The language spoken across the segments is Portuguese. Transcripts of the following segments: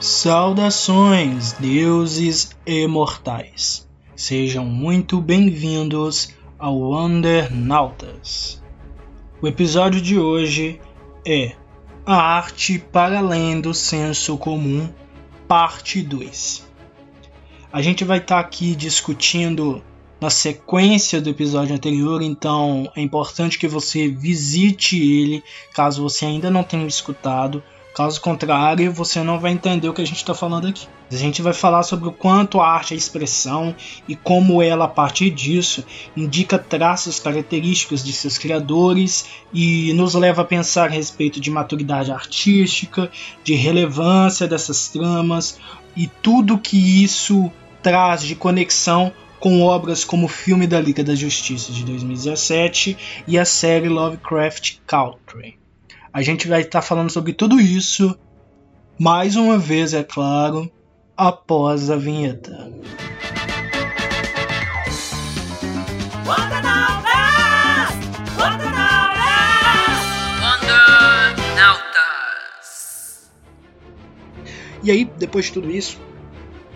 Saudações, deuses imortais. Sejam muito bem-vindos ao Wondernautas. O episódio de hoje é A Arte para Além do Senso Comum, parte 2. A gente vai estar tá aqui discutindo na sequência do episódio anterior, então é importante que você visite ele caso você ainda não tenha escutado Caso contrário, você não vai entender o que a gente está falando aqui. A gente vai falar sobre o quanto a arte é expressão e como ela, a partir disso, indica traços característicos de seus criadores e nos leva a pensar a respeito de maturidade artística, de relevância dessas tramas e tudo que isso traz de conexão com obras como o filme da Liga da Justiça de 2017 e a série Lovecraft Country. A gente vai estar falando sobre tudo isso, mais uma vez, é claro, após a vinheta. E aí, depois de tudo isso,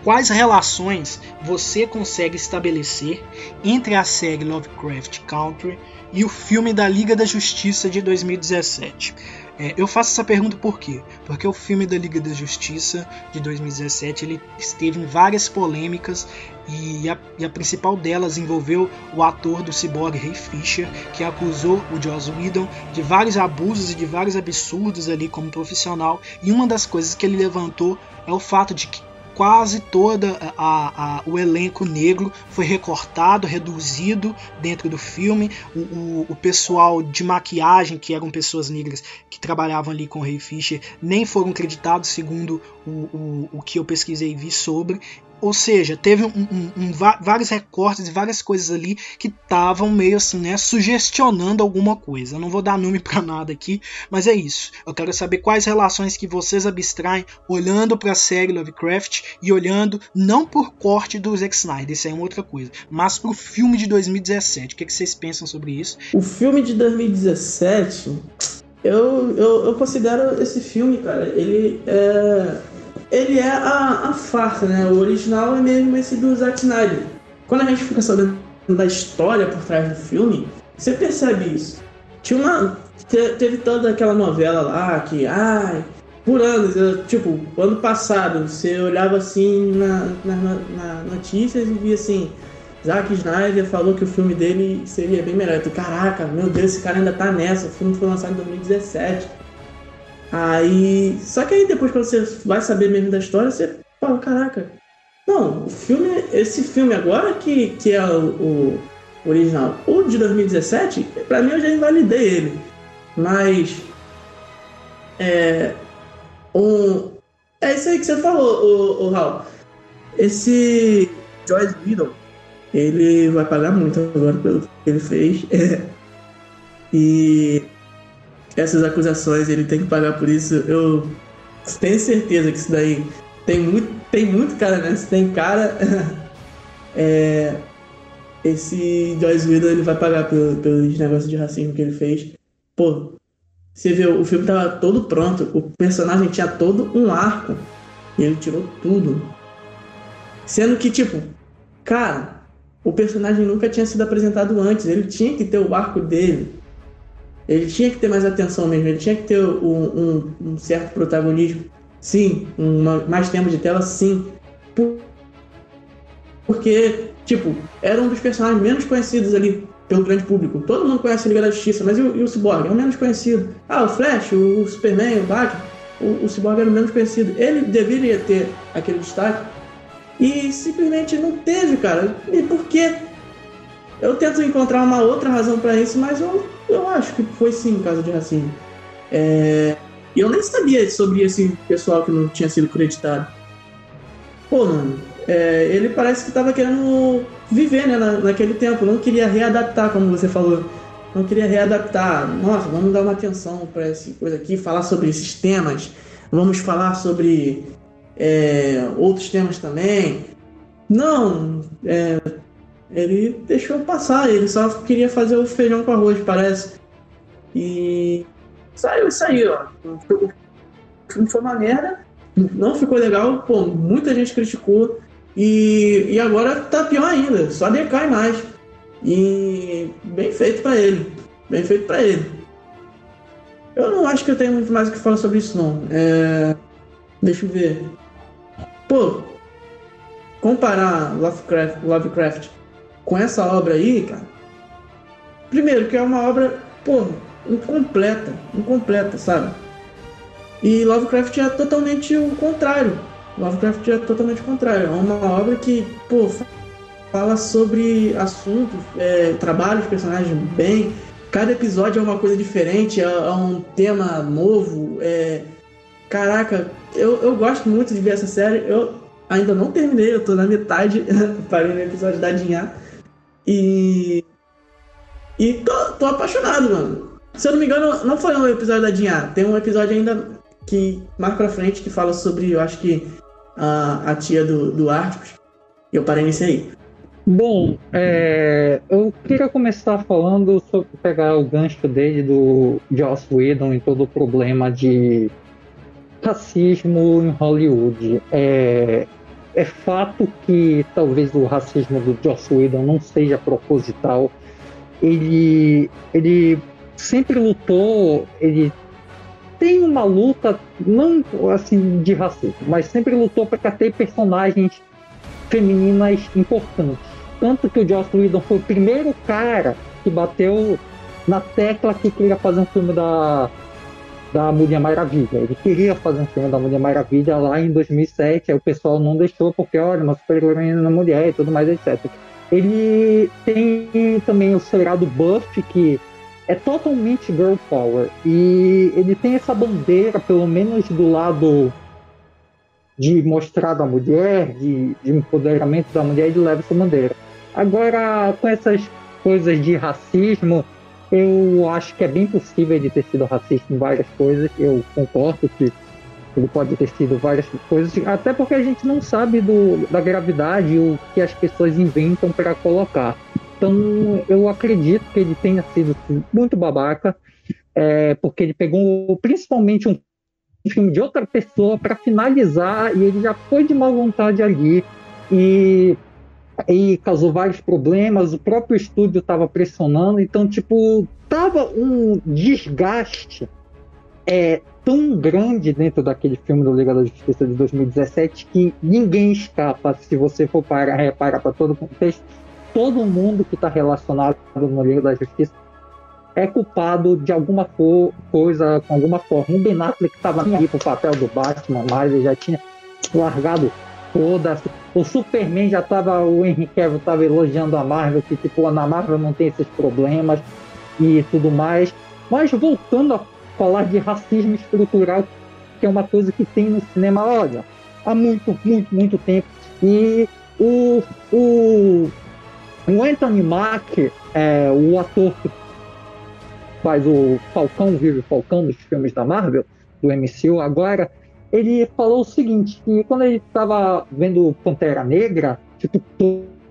quais relações você consegue estabelecer entre a série Lovecraft Country e o filme da Liga da Justiça de 2017. É, eu faço essa pergunta por quê? Porque o filme da Liga da Justiça de 2017 ele esteve em várias polêmicas e a, e a principal delas envolveu o ator do Cyborg Ray Fisher, que acusou o Joss Whedon de vários abusos e de vários absurdos ali como profissional. E uma das coisas que ele levantou é o fato de que quase toda a, a, o elenco negro foi recortado, reduzido dentro do filme. O, o, o, pessoal de maquiagem, que eram pessoas negras que trabalhavam ali com o Ray Fisher, nem foram creditados, segundo o, o, o que eu pesquisei e vi sobre. Ou seja, teve um, um, um, vários recortes e várias coisas ali que estavam meio assim, né, sugestionando alguma coisa. Eu não vou dar nome para nada aqui, mas é isso. Eu quero saber quais relações que vocês abstraem olhando para a série Lovecraft e olhando não por corte do Zack Snyder, isso é uma outra coisa, mas para o filme de 2017. O que, que vocês pensam sobre isso? O filme de 2017, eu, eu, eu considero esse filme, cara, ele é ele é a, a farsa, né? O original é mesmo esse do Zack Snyder. Quando a gente fica sabendo da história por trás do filme, você percebe isso. Tinha uma. Teve toda aquela novela lá que, ai, por anos, eu, tipo, ano passado, você olhava assim na, na, na notícias e via assim, Zack Snyder falou que o filme dele seria bem melhor. Eu, Caraca, meu Deus, esse cara ainda tá nessa. O filme foi lançado em 2017. Aí. Só que aí depois quando você vai saber mesmo da história, você fala, caraca. Não, o filme. Esse filme agora que, que é o, o original. O de 2017, pra mim eu já invalidei ele. Mas. É. Um, é isso aí que você falou, o, o Raul. Esse Joyce Whedon, ele vai pagar muito agora pelo que ele fez. e essas acusações, ele tem que pagar por isso. Eu tenho certeza que isso daí tem muito, tem muito cara nessa, tem cara. é, esse Joyce Whedon ele vai pagar pelo, pelos negócios de racismo que ele fez. Pô, você vê, o filme tava todo pronto, o personagem tinha todo um arco e ele tirou tudo. Sendo que, tipo, cara, o personagem nunca tinha sido apresentado antes, ele tinha que ter o arco dele. Ele tinha que ter mais atenção mesmo, ele tinha que ter um, um, um certo protagonismo. Sim, uma, mais tempo de tela, sim. Por, porque, tipo, era um dos personagens menos conhecidos ali pelo grande público. Todo mundo conhece a Liga da Justiça, mas e o, e o Cyborg? É o menos conhecido. Ah, o Flash, o, o Superman, o Batman. O, o Cyborg era o menos conhecido. Ele deveria ter aquele destaque e simplesmente não teve, cara. E por quê? Eu tento encontrar uma outra razão para isso, mas eu, eu acho que foi sim caso de racismo. É... E eu nem sabia sobre esse pessoal que não tinha sido creditado. Pô, mano, é... ele parece que tava querendo viver né, na, naquele tempo, não queria readaptar, como você falou. Não queria readaptar. Nossa, vamos dar uma atenção para essa coisa aqui, falar sobre esses temas. Vamos falar sobre é, outros temas também. Não, é, ele deixou passar, ele só queria fazer o feijão com arroz, parece. E saiu isso aí, ó. Foi uma merda. não ficou legal, pô, muita gente criticou e, e agora tá pior ainda, só decai mais. E bem feito para ele, bem feito para ele. Eu não acho que eu tenho muito mais o que falar sobre isso não. É... Deixa eu ver. Pô, comparar Lovecraft, Lovecraft com essa obra aí, cara. Primeiro que é uma obra, pô, incompleta, incompleta, sabe? E Lovecraft é totalmente o contrário. Lovecraft é totalmente o contrário. É uma obra que, pô, fala sobre assuntos, é, trabalha os personagens bem. Cada episódio é uma coisa diferente, é, é um tema novo. É... Caraca, eu, eu gosto muito de ver essa série. Eu ainda não terminei, eu tô na metade, parei no episódio da Dinha. E. E tô, tô apaixonado, mano. Se eu não me engano, não foi um episódio da Dinha. Tem um episódio ainda que mais pra frente que fala sobre, eu acho que a, a tia do, do Arcos. E eu parei nesse aí. Bom, é, eu queria começar falando sobre pegar o gancho dele do Joss Whedon e todo o problema de racismo em Hollywood. É, é fato que talvez o racismo do Joss Whedon não seja proposital. Ele, ele sempre lutou, ele tem uma luta, não assim de racismo, mas sempre lutou para ter personagens femininas importantes. Tanto que o Joss Whedon foi o primeiro cara que bateu na tecla que queria fazer um filme da, da Mulher Maravilha. Ele queria fazer um filme da Mulher Maravilha lá em 2007, aí o pessoal não deixou porque, olha, uma super-heroína mulher e tudo mais, etc. Ele tem também o seriado Buff, que é totalmente girl power. E ele tem essa bandeira, pelo menos do lado de mostrar da mulher, de, de empoderamento da mulher, ele leva essa bandeira. Agora, com essas coisas de racismo, eu acho que é bem possível ele ter sido racista em várias coisas. Eu concordo que ele pode ter sido várias coisas, até porque a gente não sabe do, da gravidade o que as pessoas inventam para colocar. Então eu acredito que ele tenha sido muito babaca, é, porque ele pegou principalmente um filme de outra pessoa para finalizar e ele já foi de má vontade ali e, e causou vários problemas. O próprio estúdio estava pressionando, então tipo tava um desgaste é, tão grande dentro daquele filme do Liga da Justiça de 2017 que ninguém escapa se você for para reparar para todo o contexto todo mundo que está relacionado no Liga da Justiça é culpado de alguma coisa, com alguma forma. O Ben Affleck estava aqui pro papel do Batman, mas ele já tinha largado toda. O Superman já estava, o Henry Cavill estava elogiando a Marvel, que tipo, na Marvel não tem esses problemas e tudo mais. Mas voltando a falar de racismo estrutural, que é uma coisa que tem no cinema, olha, há muito, muito, muito tempo. E o, o o Anthony Mack, é, o ator que faz o Falcão, vive o Falcão dos filmes da Marvel, do MCU agora, ele falou o seguinte, que quando ele estava vendo Pantera Negra, tipo,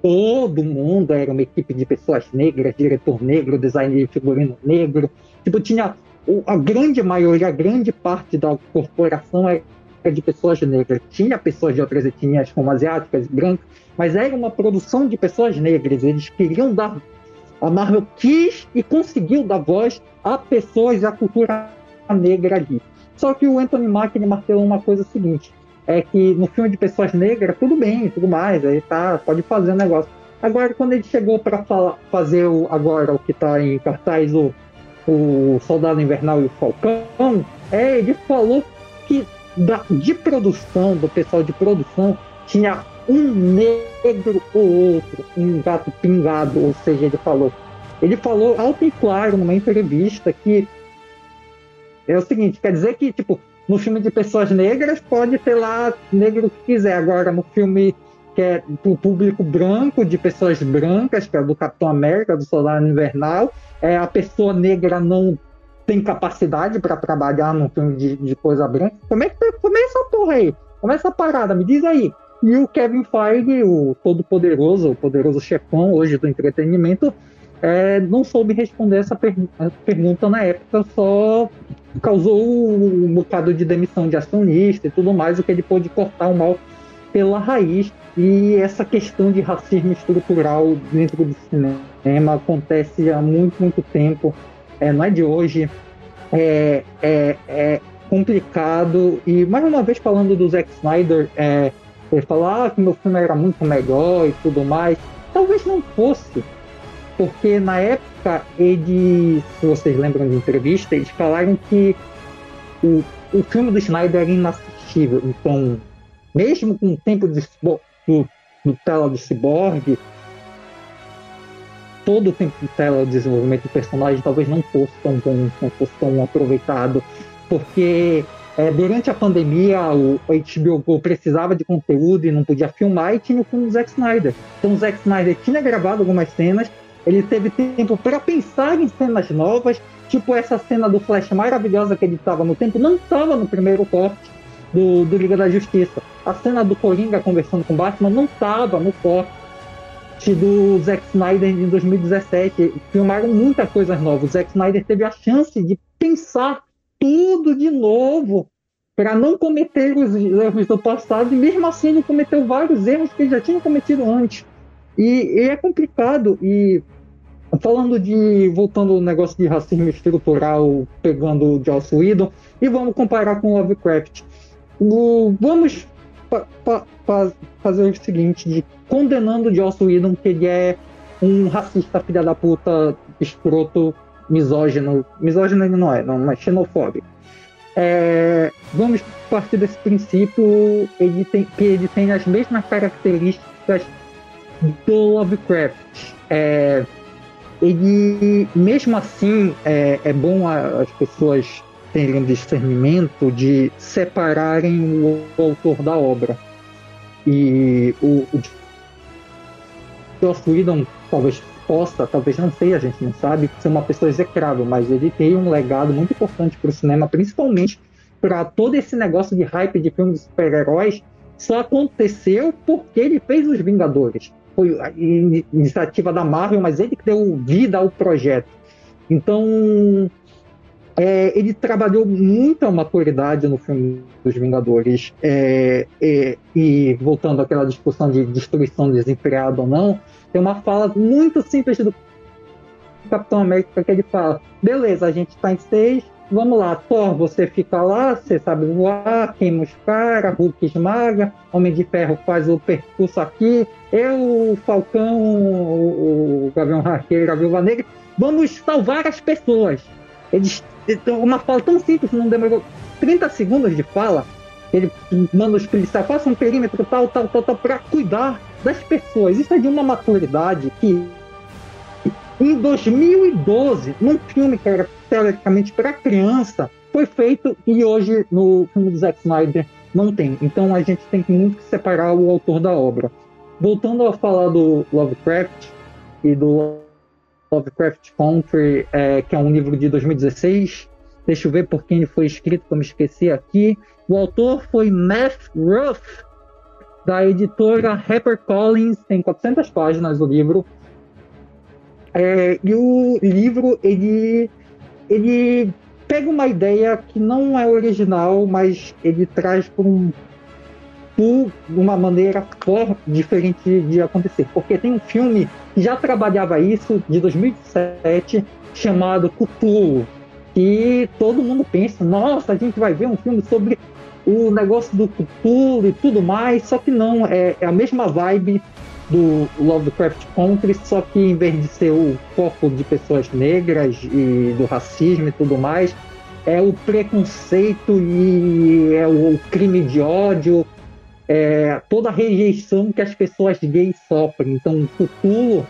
todo mundo era uma equipe de pessoas negras, diretor negro, design de figurino negro, tipo, tinha a grande maioria, a grande parte da corporação era de pessoas negras. Tinha pessoas de outras etnias, como asiáticas, brancas, mas era uma produção de pessoas negras. Eles queriam dar. A Marvel quis e conseguiu dar voz a pessoas da cultura negra ali. Só que o Anthony Mack martelou uma coisa seguinte: é que no filme de pessoas negras, tudo bem, tudo mais, aí tá, pode fazer o um negócio. Agora, quando ele chegou para fazer o, agora o que está em cartaz, o, o Soldado Invernal e o Falcão, é, ele falou que da, de produção, do pessoal de produção, tinha um negro ou outro, um gato pingado, ou seja, ele falou. Ele falou alto e claro numa entrevista que é o seguinte, quer dizer que, tipo, no filme de pessoas negras pode ter lá negro que quiser. Agora, no filme que é pro público branco, de pessoas brancas, que é do Capitão América, do Soldado Invernal, é, a pessoa negra não tem capacidade para trabalhar num filme de, de, coisa branca. Como é que como é essa porra aí? Como é essa parada? Me diz aí. E o Kevin Feige, o todo-poderoso, o poderoso chefão hoje do entretenimento, é, não soube responder essa per pergunta na época, só causou um bocado de demissão de acionista e tudo mais, o que ele pôde cortar o mal pela raiz. E essa questão de racismo estrutural dentro do cinema acontece há muito, muito tempo, é, não é de hoje, é, é, é complicado. E mais uma vez falando do Zack Snyder, é, ele fala ah, que meu filme era muito melhor e tudo mais. Talvez não fosse, porque na época eles, se vocês lembram de entrevista, eles falaram que o, o filme do Snyder era inassistível. Então, mesmo com o tempo de, do, do tela de Cyborg, todo o tempo de tela de desenvolvimento do personagem talvez não fosse tão bom, não fosse tão aproveitado, porque é, durante a pandemia o HBO precisava de conteúdo e não podia filmar e tinha o filme do Zack Snyder. Então o Zack Snyder tinha gravado algumas cenas ele teve tempo para pensar em cenas novas, tipo essa cena do Flash maravilhosa que ele estava no tempo, não estava no primeiro corte do, do Liga da Justiça. A cena do Coringa conversando com Batman não estava no corte do Zack Snyder em 2017. Filmaram muitas coisas novas. O Zack Snyder teve a chance de pensar tudo de novo para não cometer os erros do passado e mesmo assim ele cometeu vários erros que ele já tinha cometido antes. E, e, é complicado. E falando de. voltando ao negócio de racismo estrutural, pegando o Joss Whedon, e vamos comparar com Lovecraft. O, vamos pa, pa, pa, fazer o seguinte: de condenando o Joss Whedon, que ele é um racista, filha da puta, escroto, misógino. Misógino ele não é, não, mas xenofóbico. É, vamos partir desse princípio ele tem, que ele tem as mesmas características do Lovecraft. É, ele, mesmo assim, é, é bom as pessoas terem discernimento de separarem o, o autor da obra. E o, o Joss Whedon talvez possa, talvez não sei, a gente não sabe, ser uma pessoa execrável, mas ele tem um legado muito importante para o cinema, principalmente para todo esse negócio de hype de filmes de super-heróis, só aconteceu porque ele fez Os Vingadores foi iniciativa da Marvel, mas ele que deu vida ao projeto. Então, é, ele trabalhou muita maturidade no filme dos Vingadores. É, é, e voltando àquela discussão de destruição desenfreada ou não, tem uma fala muito simples do Capitão América que ele fala: beleza, a gente está em seis, vamos lá, Thor, você fica lá, você sabe voar, queima os caras, Hulk esmaga, Homem de Ferro faz o percurso aqui, eu, o Falcão, o, o Gavião Arqueiro, a Viúva Negra, vamos salvar as pessoas. Eles, uma fala tão simples, não demorou 30 segundos de fala, ele manda os policiais, façam um perímetro tal, tal, tal, tal, para cuidar das pessoas. Isso é de uma maturidade que em 2012, num filme que era teoricamente para criança, foi feito e hoje no filme do Zack Snyder não tem. Então a gente tem que muito separar o autor da obra. Voltando a falar do Lovecraft e do Lovecraft Country, é, que é um livro de 2016. Deixa eu ver por quem ele foi escrito, que eu me esqueci aqui. O autor foi Matt Ruff, da editora HarperCollins. Tem 400 páginas o livro. É, e o livro, ele, ele pega uma ideia que não é original, mas ele traz por, um, por uma maneira for, diferente de acontecer. Porque tem um filme que já trabalhava isso, de 2007, chamado Cthulhu, que todo mundo pensa, nossa, a gente vai ver um filme sobre o negócio do Cthulhu e tudo mais, só que não, é, é a mesma vibe do Lovecraft Country, só que em vez de ser o foco de pessoas negras e do racismo e tudo mais, é o preconceito e é o crime de ódio, é toda a rejeição que as pessoas gays sofrem. Então, Cthulhu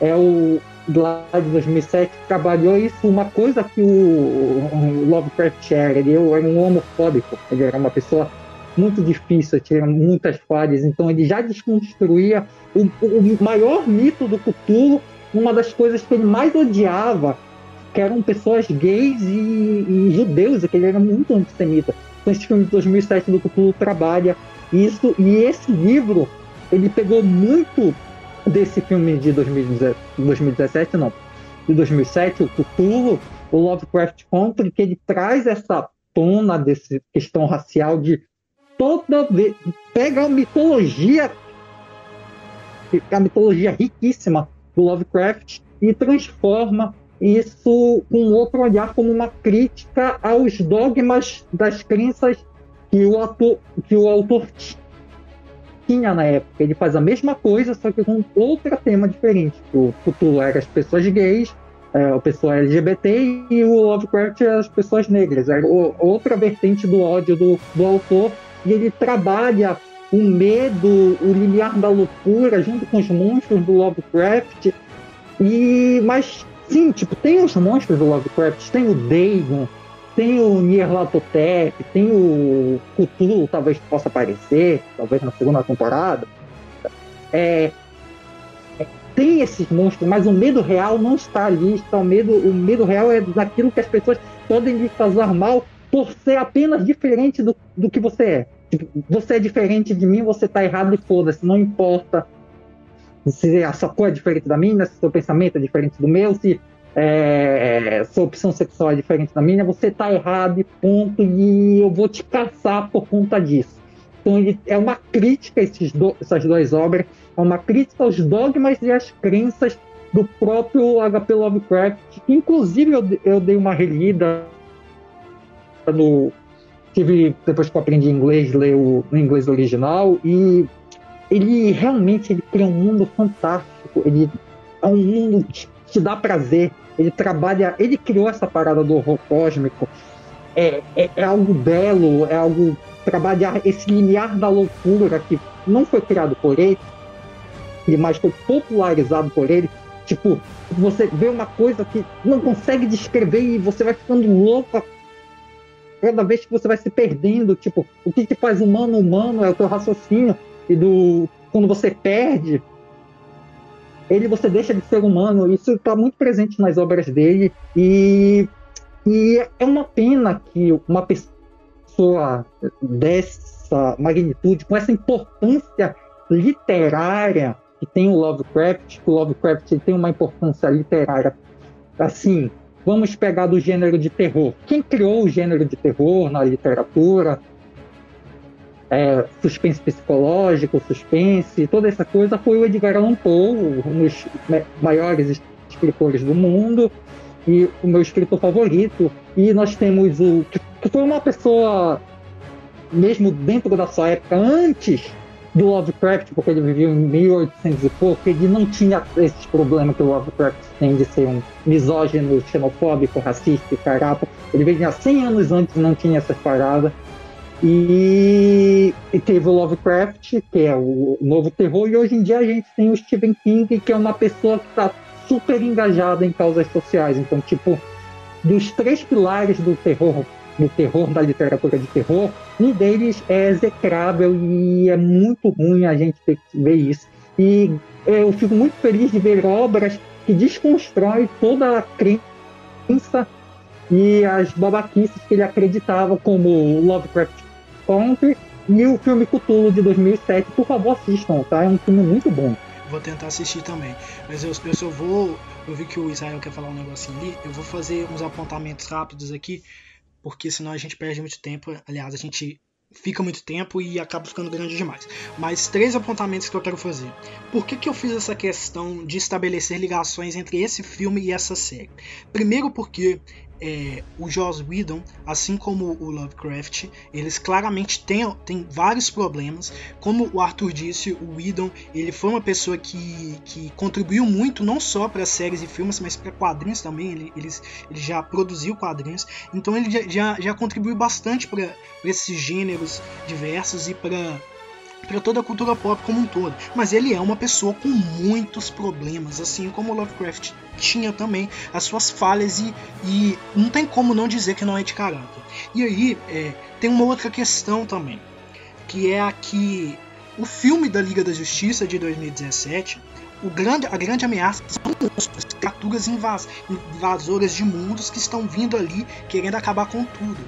é o de 2007 trabalhou isso, uma coisa que o Lovecraft era, ele era um homofóbico, ele era uma pessoa muito difícil, tinha muitas falhas, então ele já desconstruía o, o maior mito do Cthulhu, uma das coisas que ele mais odiava, que eram pessoas gays e, e judeus, que ele era muito antissemita. Então esse filme de 2007 do Cthulhu trabalha isso, e esse livro, ele pegou muito desse filme de 2017, 2017 não, de 2007, o Cthulhu, o Lovecraft Country, que ele traz essa tona dessa questão racial de toda vez. Pega a mitologia, a mitologia riquíssima do Lovecraft e transforma isso com outro olhar como uma crítica aos dogmas das crenças que o, ator, que o autor tinha na época. Ele faz a mesma coisa, só que com outro tema diferente. O futuro era as pessoas gays, é, a pessoa LGBT e o Lovecraft as pessoas negras. Era outra vertente do ódio do, do autor. E ele trabalha o medo, o limiar da loucura, junto com os monstros do Lovecraft. E, mas, sim, tipo, tem os monstros do Lovecraft, tem o Dagon, tem o Nyarlathotep, tem o Cthulhu, talvez possa aparecer, talvez na segunda temporada. É, é, tem esses monstros, mas o medo real não está ali. Está o, medo, o medo real é daquilo que as pessoas podem lhe causar mal por ser apenas diferente do, do que você é. Tipo, você é diferente de mim, você está errado e foda-se, não importa se a sua cor é diferente da minha, se o seu pensamento é diferente do meu, se é, sua opção sexual é diferente da minha, você tá errado e ponto, e eu vou te caçar por conta disso. Então ele, é uma crítica esses do, essas duas obras, é uma crítica aos dogmas e às crenças do próprio H.P. Lovecraft, que inclusive eu, eu dei uma relida no tive depois que eu aprendi inglês ler o no inglês original e ele realmente ele cria um mundo fantástico ele é um mundo que te dá prazer ele trabalha, ele criou essa parada do horror cósmico. É, é, é algo belo, é algo trabalhar esse limiar da loucura que não foi criado por ele, mas foi popularizado por ele. Tipo, você vê uma coisa que não consegue descrever e você vai ficando louco cada vez que você vai se perdendo. Tipo, o que te faz humano humano é o teu raciocínio. E do quando você perde, ele você deixa de ser humano. Isso está muito presente nas obras dele e, e é uma pena que uma pessoa dessa magnitude, com essa importância literária que tem o Lovecraft, que o Lovecraft tem uma importância literária assim. Vamos pegar do gênero de terror. Quem criou o gênero de terror na literatura? é, suspense psicológico, suspense, toda essa coisa foi o Edgar Allan Poe, um dos maiores escritores do mundo e o meu escritor favorito. E nós temos o que foi uma pessoa mesmo dentro da sua época antes do Lovecraft, porque ele viveu em 1800 e pouco, ele não tinha esses problemas que o Lovecraft tem de ser um misógino, xenofóbico, racista e carapa. Ele veio há 100 anos antes não tinha essas paradas. E, e, teve o Lovecraft, que é o novo terror, e hoje em dia a gente tem o Stephen King, que é uma pessoa que está super engajada em causas sociais. Então, tipo, dos três pilares do terror, do terror, da literatura de terror, um deles é execrável e é muito ruim a gente ter que ver isso. E eu fico muito feliz de ver obras que desconstroem toda a crença e as babaquices que ele acreditava, como Lovecraft Country e o filme Cthulhu de 2007. Por favor, assistam, tá? É um filme muito bom. Vou tentar assistir também. Mas eu, eu só vou. Eu vi que o Israel quer falar um negocinho ali. Eu vou fazer uns apontamentos rápidos aqui, porque senão a gente perde muito tempo. Aliás, a gente fica muito tempo e acaba ficando grande demais. Mas três apontamentos que eu quero fazer. Por que, que eu fiz essa questão de estabelecer ligações entre esse filme e essa série? Primeiro porque é, o Joss Whedon, assim como o Lovecraft, eles claramente têm, têm vários problemas. Como o Arthur disse, o Whedon ele foi uma pessoa que, que contribuiu muito, não só para séries e filmes, mas para quadrinhos também. Ele, ele, ele já produziu quadrinhos, então ele já, já, já contribuiu bastante para esses gêneros diversos e para para toda a cultura pop como um todo. Mas ele é uma pessoa com muitos problemas, assim como Lovecraft tinha também as suas falhas e, e não tem como não dizer que não é de caráter. E aí é, tem uma outra questão também, que é a que o filme da Liga da Justiça de 2017 o grande, a grande ameaça são monstros, criaturas invas, invasoras de mundos que estão vindo ali querendo acabar com tudo.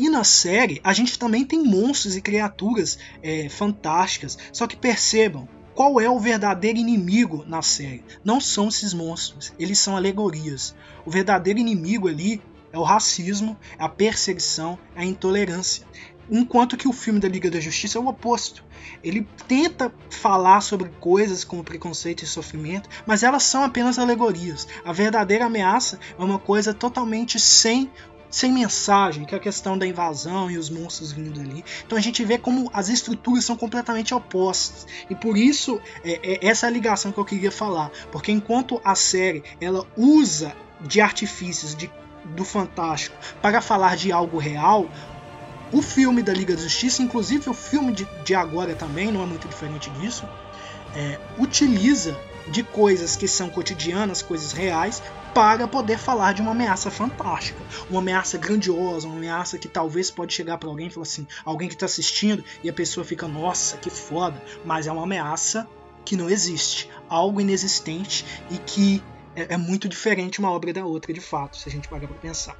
E na série a gente também tem monstros e criaturas é, fantásticas. Só que percebam, qual é o verdadeiro inimigo na série. Não são esses monstros, eles são alegorias. O verdadeiro inimigo ali é o racismo, é a perseguição, é a intolerância. Enquanto que o filme da Liga da Justiça é o oposto. Ele tenta falar sobre coisas como preconceito e sofrimento, mas elas são apenas alegorias. A verdadeira ameaça é uma coisa totalmente sem sem mensagem, que é a questão da invasão e os monstros vindo ali. Então a gente vê como as estruturas são completamente opostas. E por isso é, é essa é a ligação que eu queria falar. Porque enquanto a série ela usa de artifícios de, do fantástico para falar de algo real, o filme da Liga da Justiça, inclusive o filme de, de agora também, não é muito diferente disso, é, utiliza de coisas que são cotidianas, coisas reais, para poder falar de uma ameaça fantástica, uma ameaça grandiosa, uma ameaça que talvez pode chegar para alguém e falar assim, alguém que está assistindo e a pessoa fica, nossa, que foda, mas é uma ameaça que não existe, algo inexistente e que é, é muito diferente uma obra da outra, de fato, se a gente parar para pensar.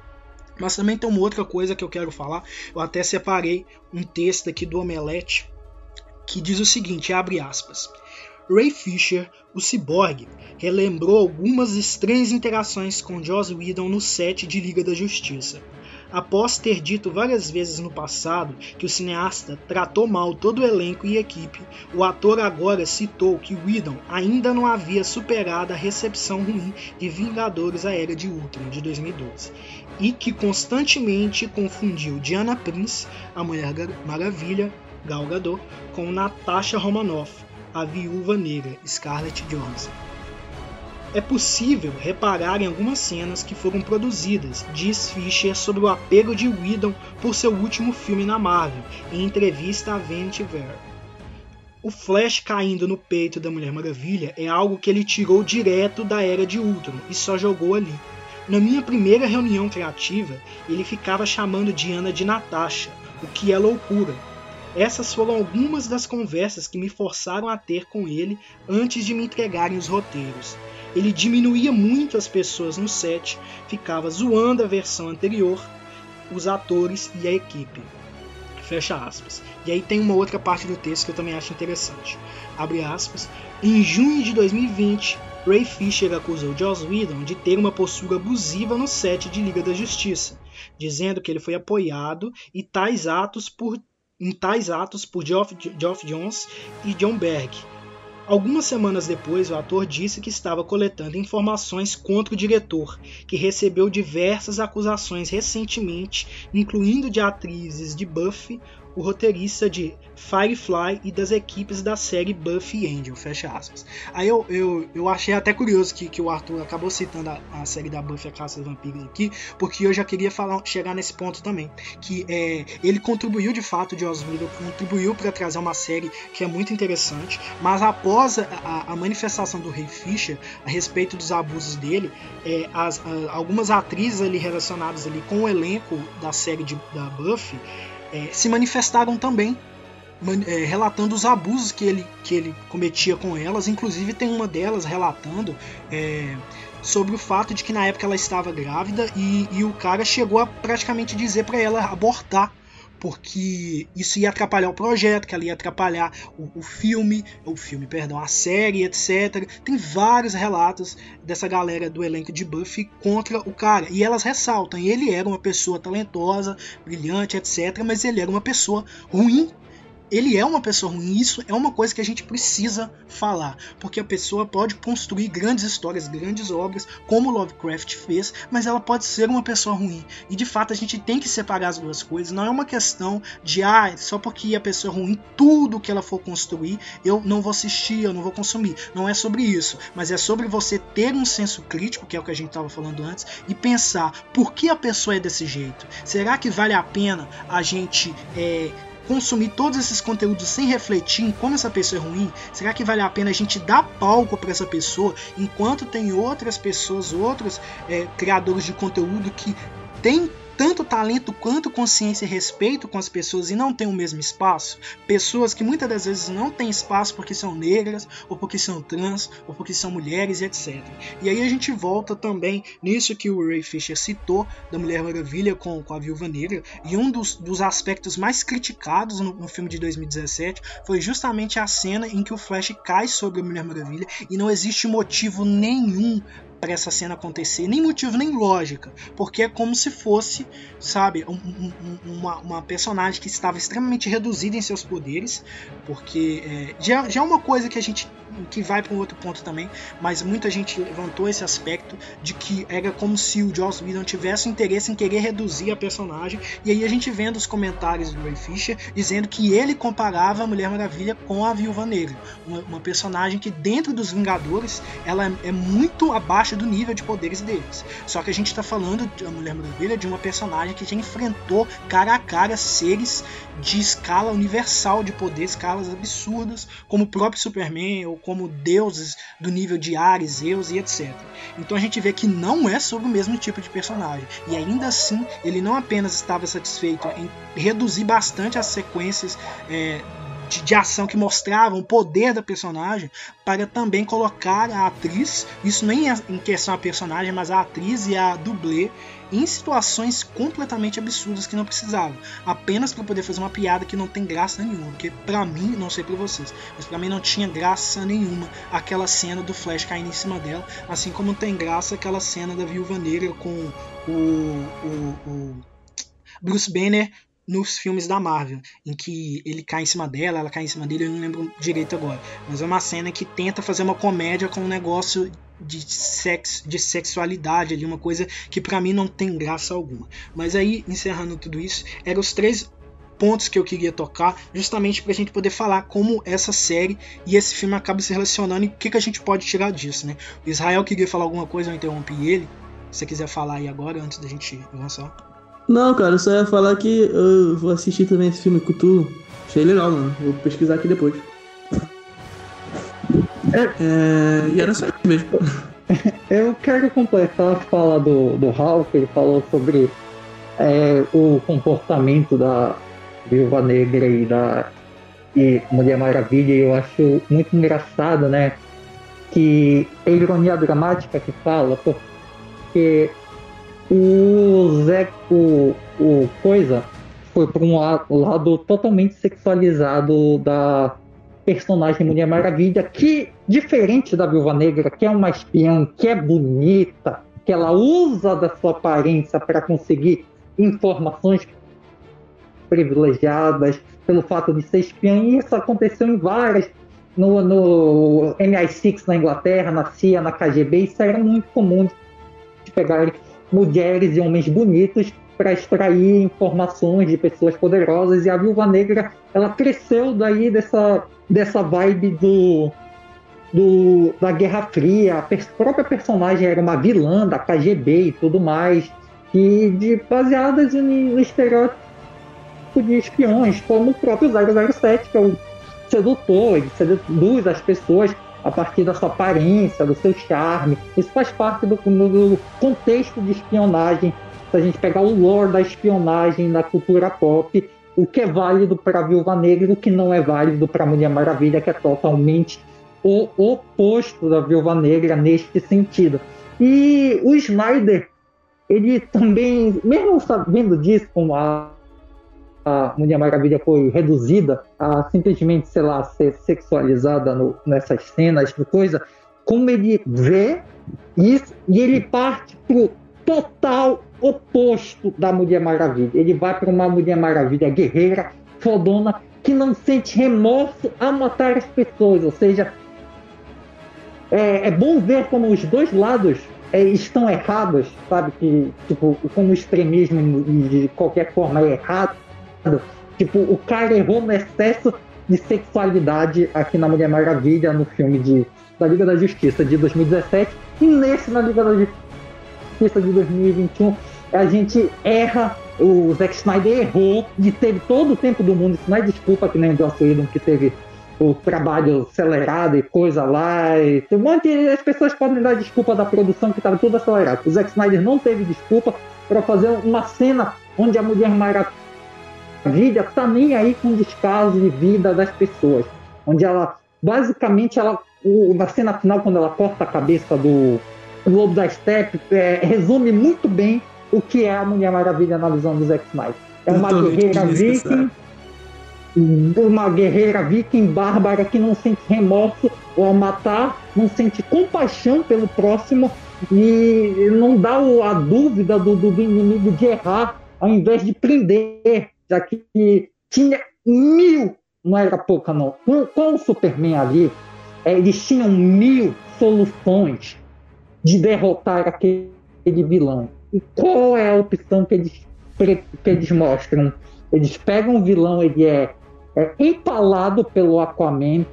Mas também tem uma outra coisa que eu quero falar. Eu até separei um texto aqui do Omelete que diz o seguinte, abre aspas. Ray Fisher, o ciborgue, relembrou algumas estranhas interações com Joss Whedon no set de Liga da Justiça. Após ter dito várias vezes no passado que o cineasta tratou mal todo o elenco e equipe, o ator agora citou que Whedon ainda não havia superado a recepção ruim de Vingadores A Era de Ultron de 2012 e que constantemente confundiu Diana Prince, a Mulher Maravilha, Gal Gadot, com Natasha Romanoff, a Viúva Negra, Scarlett Johansson. É possível reparar em algumas cenas que foram produzidas, diz Fisher sobre o apego de Whedon por seu último filme na Marvel, em entrevista a Vanity Fair. O Flash caindo no peito da Mulher Maravilha é algo que ele tirou direto da Era de Ultron e só jogou ali. Na minha primeira reunião criativa, ele ficava chamando Diana de Natasha, o que é loucura. Essas foram algumas das conversas que me forçaram a ter com ele antes de me entregarem os roteiros. Ele diminuía muito as pessoas no set, ficava zoando a versão anterior, os atores e a equipe. Fecha aspas. E aí tem uma outra parte do texto que eu também acho interessante. Abre aspas. Em junho de 2020, Ray Fisher acusou Joss Whedon de ter uma postura abusiva no set de Liga da Justiça, dizendo que ele foi apoiado e tais atos por, em tais atos por Geoff, Geoff Jones e John Berg, Algumas semanas depois, o ator disse que estava coletando informações contra o diretor, que recebeu diversas acusações recentemente, incluindo de atrizes de Buffy, o roteirista de Firefly e das equipes da série Buffy Angel, fecha aspas. Aí eu, eu, eu achei até curioso que, que o Arthur acabou citando a, a série da Buffy a Caça dos Vampiros aqui, porque eu já queria falar, chegar nesse ponto também, que é, ele contribuiu de fato, de Oswald, contribuiu para trazer uma série que é muito interessante, mas após a, a, a manifestação do Ray Fisher a respeito dos abusos dele, é, as, algumas atrizes ali relacionadas ali com o elenco da série de, da Buffy é, se manifestaram também, man, é, relatando os abusos que ele, que ele cometia com elas. Inclusive, tem uma delas relatando é, sobre o fato de que na época ela estava grávida e, e o cara chegou a praticamente dizer para ela abortar porque isso ia atrapalhar o projeto, que ela ia atrapalhar o, o, filme, o filme, perdão, a série, etc. Tem vários relatos dessa galera do elenco de Buffy contra o cara, e elas ressaltam, ele era uma pessoa talentosa, brilhante, etc, mas ele era uma pessoa ruim ele é uma pessoa ruim. Isso é uma coisa que a gente precisa falar, porque a pessoa pode construir grandes histórias, grandes obras, como Lovecraft fez, mas ela pode ser uma pessoa ruim. E de fato a gente tem que separar as duas coisas. Não é uma questão de ah, só porque a pessoa é ruim, tudo que ela for construir, eu não vou assistir, eu não vou consumir. Não é sobre isso, mas é sobre você ter um senso crítico, que é o que a gente estava falando antes, e pensar por que a pessoa é desse jeito. Será que vale a pena a gente é, consumir todos esses conteúdos sem refletir em como essa pessoa é ruim? Será que vale a pena a gente dar palco para essa pessoa enquanto tem outras pessoas, outros é, criadores de conteúdo que têm tanto talento quanto consciência e respeito com as pessoas e não têm o mesmo espaço? Pessoas que muitas das vezes não têm espaço porque são negras, ou porque são trans, ou porque são mulheres, etc. E aí a gente volta também nisso que o Ray Fisher citou da Mulher Maravilha com, com a Viúva Negra, e um dos, dos aspectos mais criticados no, no filme de 2017 foi justamente a cena em que o Flash cai sobre a Mulher Maravilha e não existe motivo nenhum para essa cena acontecer, nem motivo, nem lógica, porque é como se fosse, sabe, um, um, uma, uma, personagem que estava extremamente reduzida em seus poderes, porque é, já, já é uma coisa que a gente que vai para um outro ponto também, mas muita gente levantou esse aspecto de que era como se o Joss Whedon tivesse interesse em querer reduzir a personagem, e aí a gente vendo os comentários do Ray Fisher dizendo que ele comparava a Mulher Maravilha com a Viúva Negra, uma, uma personagem que dentro dos Vingadores ela é, é muito abaixo do nível de poderes deles. Só que a gente está falando a Mulher Maravilha de uma personagem que já enfrentou cara a cara seres de escala universal de poder, escalas absurdas, como o próprio Superman ou como deuses do nível de Ares, Zeus e etc. Então a gente vê que não é sobre o mesmo tipo de personagem. E ainda assim, ele não apenas estava satisfeito em reduzir bastante as sequências é, de, de, ação que mostravam o poder da personagem para também colocar a atriz, isso nem é em questão a personagem, mas a atriz e a dublê em situações completamente absurdas que não precisavam, apenas para poder fazer uma piada que não tem graça nenhuma, porque para mim, não sei para vocês, mas para mim não tinha graça nenhuma aquela cena do Flash caindo em cima dela, assim como tem graça aquela cena da Viúva Negra com o, o, o Bruce Banner nos filmes da Marvel, em que ele cai em cima dela, ela cai em cima dele, eu não lembro direito agora. Mas é uma cena que tenta fazer uma comédia com um negócio de sexo, de sexualidade ali, uma coisa que para mim não tem graça alguma. Mas aí, encerrando tudo isso, eram os três pontos que eu queria tocar, justamente para a gente poder falar como essa série e esse filme acabam se relacionando e o que, que a gente pode tirar disso, né? O Israel queria falar alguma coisa, eu interrompi ele. Se você quiser falar aí agora, antes da gente avançar. Não, cara, só ia falar que eu vou assistir também esse filme Cthulhu. Achei legal, mano. Vou pesquisar aqui depois. É, e era só isso mesmo. Eu quero completar a fala do, do que ele falou sobre é, o comportamento da Viúva Negra e da e Mulher Maravilha. Eu acho muito engraçado, né? Que a ironia dramática que fala, porque o Zé, o, o Coisa foi para um lado totalmente sexualizado da personagem Mulher Maravilha, que, diferente da Viúva Negra, que é uma espiã, que é bonita, que ela usa da sua aparência para conseguir informações privilegiadas pelo fato de ser espiã, e isso aconteceu em várias, no, no MI6 na Inglaterra, na CIA, na KGB, isso era muito comum de pegar mulheres e homens bonitos para extrair informações de pessoas poderosas. E a Viúva Negra ela cresceu daí dessa dessa vibe do, do da Guerra Fria. A própria personagem era uma vilã da KGB e tudo mais e de baseadas no estereótipo de espiões como o próprio 007 que é o sedutor ele seduz as pessoas a partir da sua aparência, do seu charme. Isso faz parte do, do contexto de espionagem. Se a gente pegar o lore da espionagem na cultura pop, o que é válido para Viúva Negra e o que não é válido para Mulher Maravilha, que é totalmente o oposto da Viúva Negra neste sentido. E o Snyder, ele também, mesmo sabendo disso, como a a Mulher Maravilha foi reduzida a simplesmente, sei lá, ser sexualizada no, nessas cenas de coisa, como ele vê isso e ele parte pro total oposto da Mulher Maravilha. Ele vai para uma Mulher Maravilha guerreira, fodona, que não sente remorso a matar as pessoas. Ou seja, é, é bom ver como os dois lados é, estão errados, sabe? Que, tipo, como o extremismo de qualquer forma é errado Tipo, o cara errou no excesso de sexualidade aqui na Mulher Maravilha, no filme de, da Liga da Justiça de 2017, e nesse na Liga da Justiça de 2021, a gente erra, o Zack Snyder errou, e teve todo o tempo do mundo, isso não é desculpa que nem o Joss Whedon, que teve o trabalho acelerado e coisa lá. E um monte de, as pessoas podem dar desculpa da produção que estava tudo acelerado. O Zack Snyder não teve desculpa, para fazer uma cena onde a Mulher Maravilha tá nem aí com descaso de vida das pessoas, onde ela basicamente ela o, na cena final quando ela corta a cabeça do Lobo da Steppe é, resume muito bem o que é a Mulher Maravilha na visão dos X-Men. É uma guerreira viking, uma guerreira viking bárbara que não sente remorso ao matar, não sente compaixão pelo próximo e não dá a dúvida do, do inimigo de errar ao invés de prender, já que tinha mil, não era pouca não, com, com o Superman ali, é, eles tinham mil soluções de derrotar aquele vilão. E qual é a opção que eles, que eles mostram? Eles pegam o vilão, ele é, é empalado pelo Aquaman,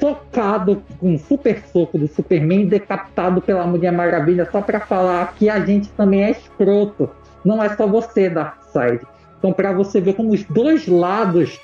focado com um super soco do Superman, decapitado pela Mulher Maravilha, só para falar que a gente também é escroto. Não é só você, Darkseid. Então, para você ver como os dois lados,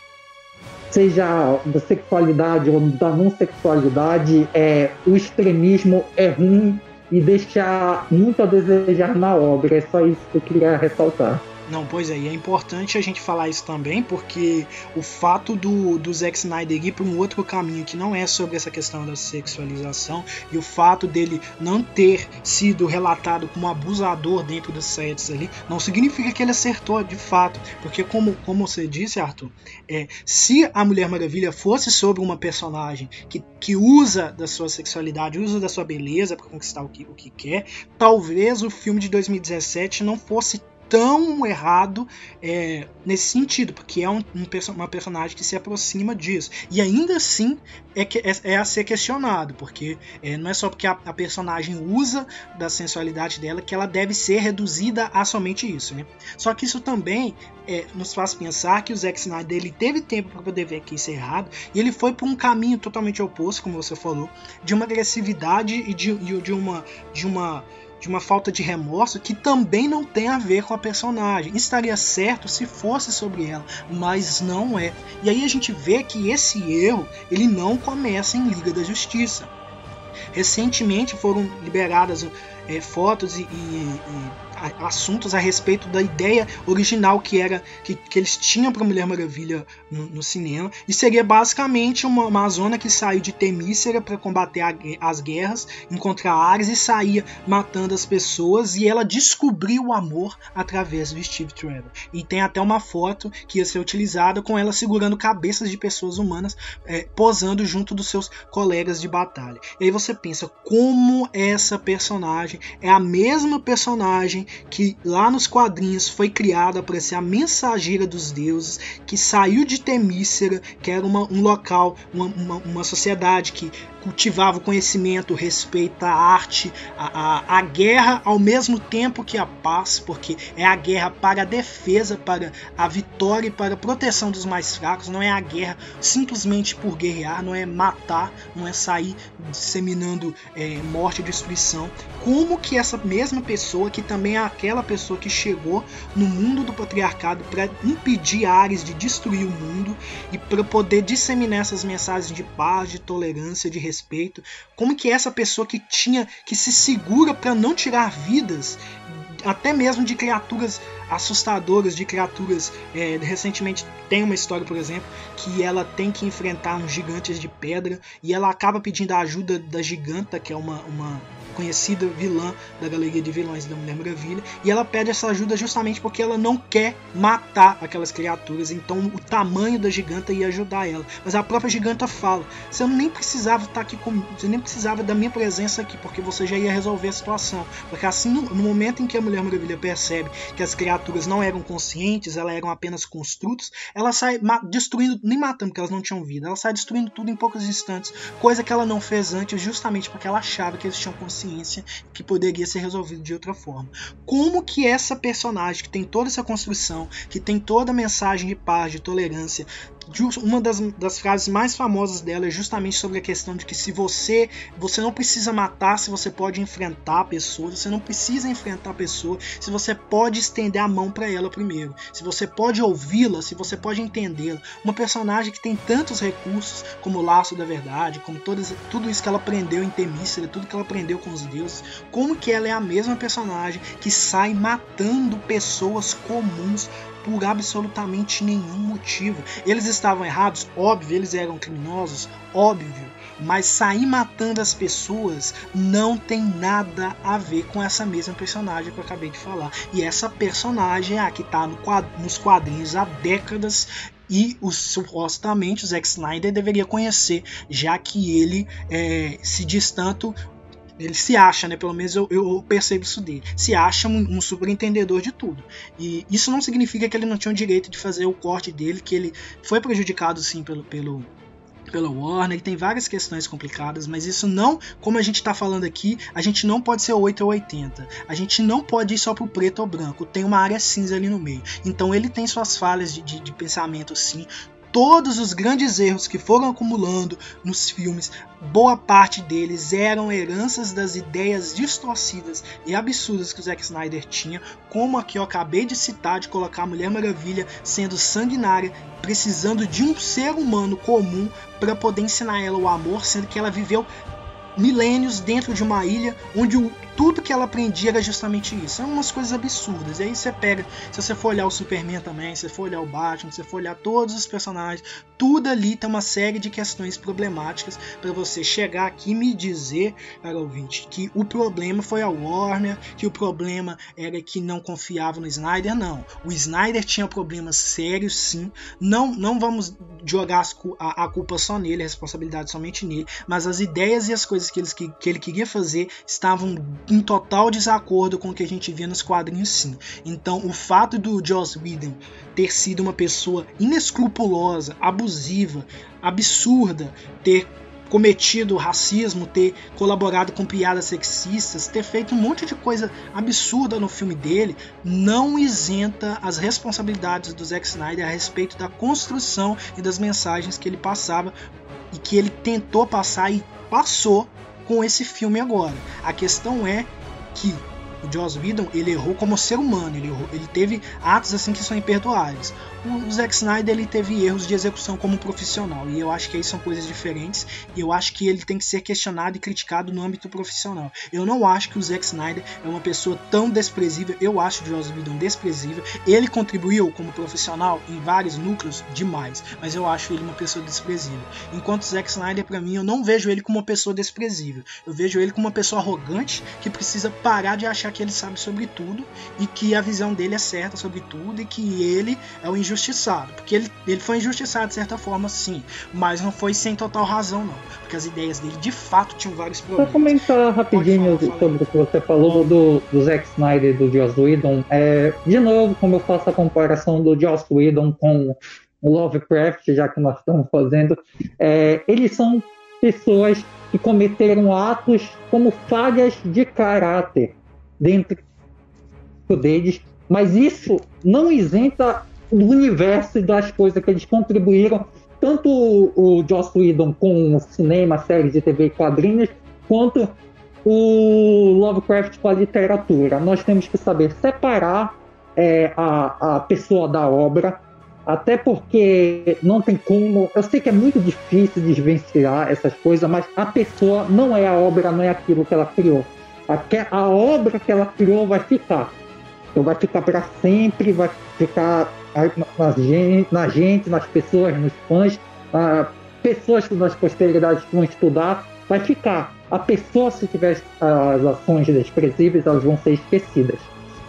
seja da sexualidade ou da não sexualidade, é, o extremismo é ruim e deixa muito a desejar na obra. É só isso que eu queria ressaltar. Não, pois é, e é importante a gente falar isso também, porque o fato do, do Zack Snyder ir para um outro caminho que não é sobre essa questão da sexualização, e o fato dele não ter sido relatado como abusador dentro dos sets ali, não significa que ele acertou de fato, porque como, como você disse, Arthur, é, se a Mulher Maravilha fosse sobre uma personagem que, que usa da sua sexualidade, usa da sua beleza para conquistar o que, o que quer, talvez o filme de 2017 não fosse tão errado é, nesse sentido, porque é um, um, uma personagem que se aproxima disso. E ainda assim é, que, é, é a ser questionado, porque é, não é só porque a, a, personagem usa da sensualidade dela que ela deve ser reduzida a somente isso. Né? Só que isso também é, nos faz pensar que o Zack Snyder ele teve tempo para poder ver que isso é errado e ele foi por um caminho totalmente oposto, como você falou, de uma agressividade e de, de uma de uma de uma falta de remorso que também não tem a ver com a personagem. Estaria certo se fosse sobre ela, mas não é. E aí a gente vê que esse erro ele não começa em Liga da Justiça. Recentemente foram liberadas é, fotos e, e, e assuntos a respeito da ideia original que era que, que eles tinham para Mulher Maravilha no, no, cinema e seria basicamente uma Amazona que saiu de Temícera para combater a, as guerras, encontrar Ares e saía matando as pessoas e ela descobriu o amor através do Steve Trevor. E tem até uma foto que ia ser utilizada com ela segurando cabeças de pessoas humanas é, posando junto dos seus colegas de batalha. E aí você pensa como essa personagem é a mesma personagem que lá nos quadrinhos foi criada para ser a mensageira dos deuses, que saiu de Temícera, que era uma, um local, uma, uma, uma sociedade que cultivava o conhecimento, o respeito, a arte, a, a, a, guerra ao mesmo tempo que a paz, porque é a guerra para a defesa, para a vitória e para a proteção dos mais fracos, não é a guerra simplesmente por guerrear, não é matar, não é sair disseminando é, morte e destruição. Como que essa mesma pessoa, que também é aquela pessoa que chegou no mundo do patriarcado para impedir Ares de destruir o mundo e para poder disseminar essas mensagens de paz, de tolerância, de respeito, como que essa pessoa que tinha que se segura para não tirar vidas, até mesmo de criaturas assustadoras, de criaturas. É, recentemente tem uma história, por exemplo, que ela tem que enfrentar uns gigantes de pedra e ela acaba pedindo a ajuda da giganta, que é uma, uma conhecida vilã da galeria de vilões da Mulher Maravilha, e ela pede essa ajuda justamente porque ela não quer matar aquelas criaturas, então o tamanho da giganta ia ajudar ela. Mas a própria giganta fala: você nem precisava estar aqui comigo, você nem precisava da minha presença aqui, porque você já ia resolver a situação. Porque assim, no, no momento em que a Mulher Maravilha percebe que as criaturas não eram conscientes, elas eram apenas construtos, ela sai destruindo, nem matando, porque elas não tinham vida, ela sai destruindo tudo em poucos instantes, coisa que ela não fez antes, justamente porque ela achava que eles tinham consciência que poderia ser resolvido de outra forma. Como que essa personagem que tem toda essa construção, que tem toda a mensagem de paz, de tolerância, uma das, das frases mais famosas dela é justamente sobre a questão de que se você você não precisa matar, se você pode enfrentar a pessoa, você não precisa enfrentar a pessoa, se você pode estender a mão para ela primeiro, se você pode ouvi-la, se você pode entendê-la. Uma personagem que tem tantos recursos como o laço da verdade, como todas, tudo isso que ela aprendeu em Temícera, tudo que ela aprendeu com os deuses, como que ela é a mesma personagem que sai matando pessoas comuns por absolutamente nenhum motivo. Eles estavam errados, óbvio, eles eram criminosos, óbvio, mas sair matando as pessoas não tem nada a ver com essa mesma personagem que eu acabei de falar. E essa personagem é a que está no nos quadrinhos há décadas e o, supostamente o Zack Snyder deveria conhecer, já que ele é, se diz tanto ele se acha, né? Pelo menos eu, eu percebo isso dele. Se acha um, um superentendedor de tudo. E isso não significa que ele não tinha o direito de fazer o corte dele, que ele foi prejudicado sim pelo, pelo, pela Warner, tem várias questões complicadas, mas isso não, como a gente está falando aqui, a gente não pode ser 8 ou 80. A gente não pode ir só pro preto ou branco, tem uma área cinza ali no meio. Então ele tem suas falhas de, de, de pensamento sim, todos os grandes erros que foram acumulando nos filmes, boa parte deles eram heranças das ideias distorcidas e absurdas que o Zack Snyder tinha, como a que eu acabei de citar de colocar a Mulher Maravilha sendo sanguinária, precisando de um ser humano comum para poder ensinar ela o amor, sendo que ela viveu milênios dentro de uma ilha onde o tudo que ela aprendia era justamente isso. São umas coisas absurdas. E aí você pega, se você for olhar o Superman também, se você for olhar o Batman, se você for olhar todos os personagens, tudo ali tem uma série de questões problemáticas para você chegar aqui e me dizer, cara ouvinte, que o problema foi a Warner, que o problema era que não confiava no Snyder. Não. O Snyder tinha problemas sérios, sim. Não, não vamos jogar a, a culpa só nele, a responsabilidade somente nele, mas as ideias e as coisas que ele, que, que ele queria fazer estavam em total desacordo com o que a gente via nos quadrinhos sim. Então o fato do Joss Whedon ter sido uma pessoa inescrupulosa, abusiva, absurda, ter cometido racismo, ter colaborado com piadas sexistas, ter feito um monte de coisa absurda no filme dele, não isenta as responsabilidades do Zack Snyder a respeito da construção e das mensagens que ele passava e que ele tentou passar e passou com esse filme agora. A questão é que o Joss Whedon ele errou como ser humano, ele, errou, ele teve atos assim que são imperdoáveis. O Zack Snyder ele teve erros de execução como profissional e eu acho que aí são coisas diferentes e eu acho que ele tem que ser questionado e criticado no âmbito profissional. Eu não acho que o Zack Snyder é uma pessoa tão desprezível, eu acho o Joss Whedon desprezível. Ele contribuiu como profissional em vários núcleos demais, mas eu acho ele uma pessoa desprezível. Enquanto o Zack Snyder para mim eu não vejo ele como uma pessoa desprezível. Eu vejo ele como uma pessoa arrogante que precisa parar de achar que ele sabe sobre tudo e que a visão dele é certa sobre tudo e que ele é o injustiçado. Porque ele, ele foi injustiçado de certa forma, sim, mas não foi sem total razão, não. Porque as ideias dele de fato tinham vários problemas. Vou comentar rapidinho falar, sobre o que você falou do, do Zack Snyder e do Joss Whedon. É, de novo, como eu faço a comparação do Joss Whedon com o Lovecraft, já que nós estamos fazendo, é, eles são pessoas que cometeram atos como falhas de caráter dentro deles, mas isso não isenta do universo e das coisas que eles contribuíram, tanto o Joss Whedon com cinema, séries de TV e quadrinhos, quanto o Lovecraft com a literatura. Nós temos que saber separar é, a, a pessoa da obra, até porque não tem como. Eu sei que é muito difícil desvencilhar essas coisas, mas a pessoa não é a obra, não é aquilo que ela criou a, obra que ela criou vai ficar. Então vai ficar para sempre, vai ficar na gente, na gente, nas pessoas, nos fãs, a, pessoas que nas posteridades vão estudar, vai ficar. A pessoa, se tiver as ações desprezíveis, elas vão ser esquecidas.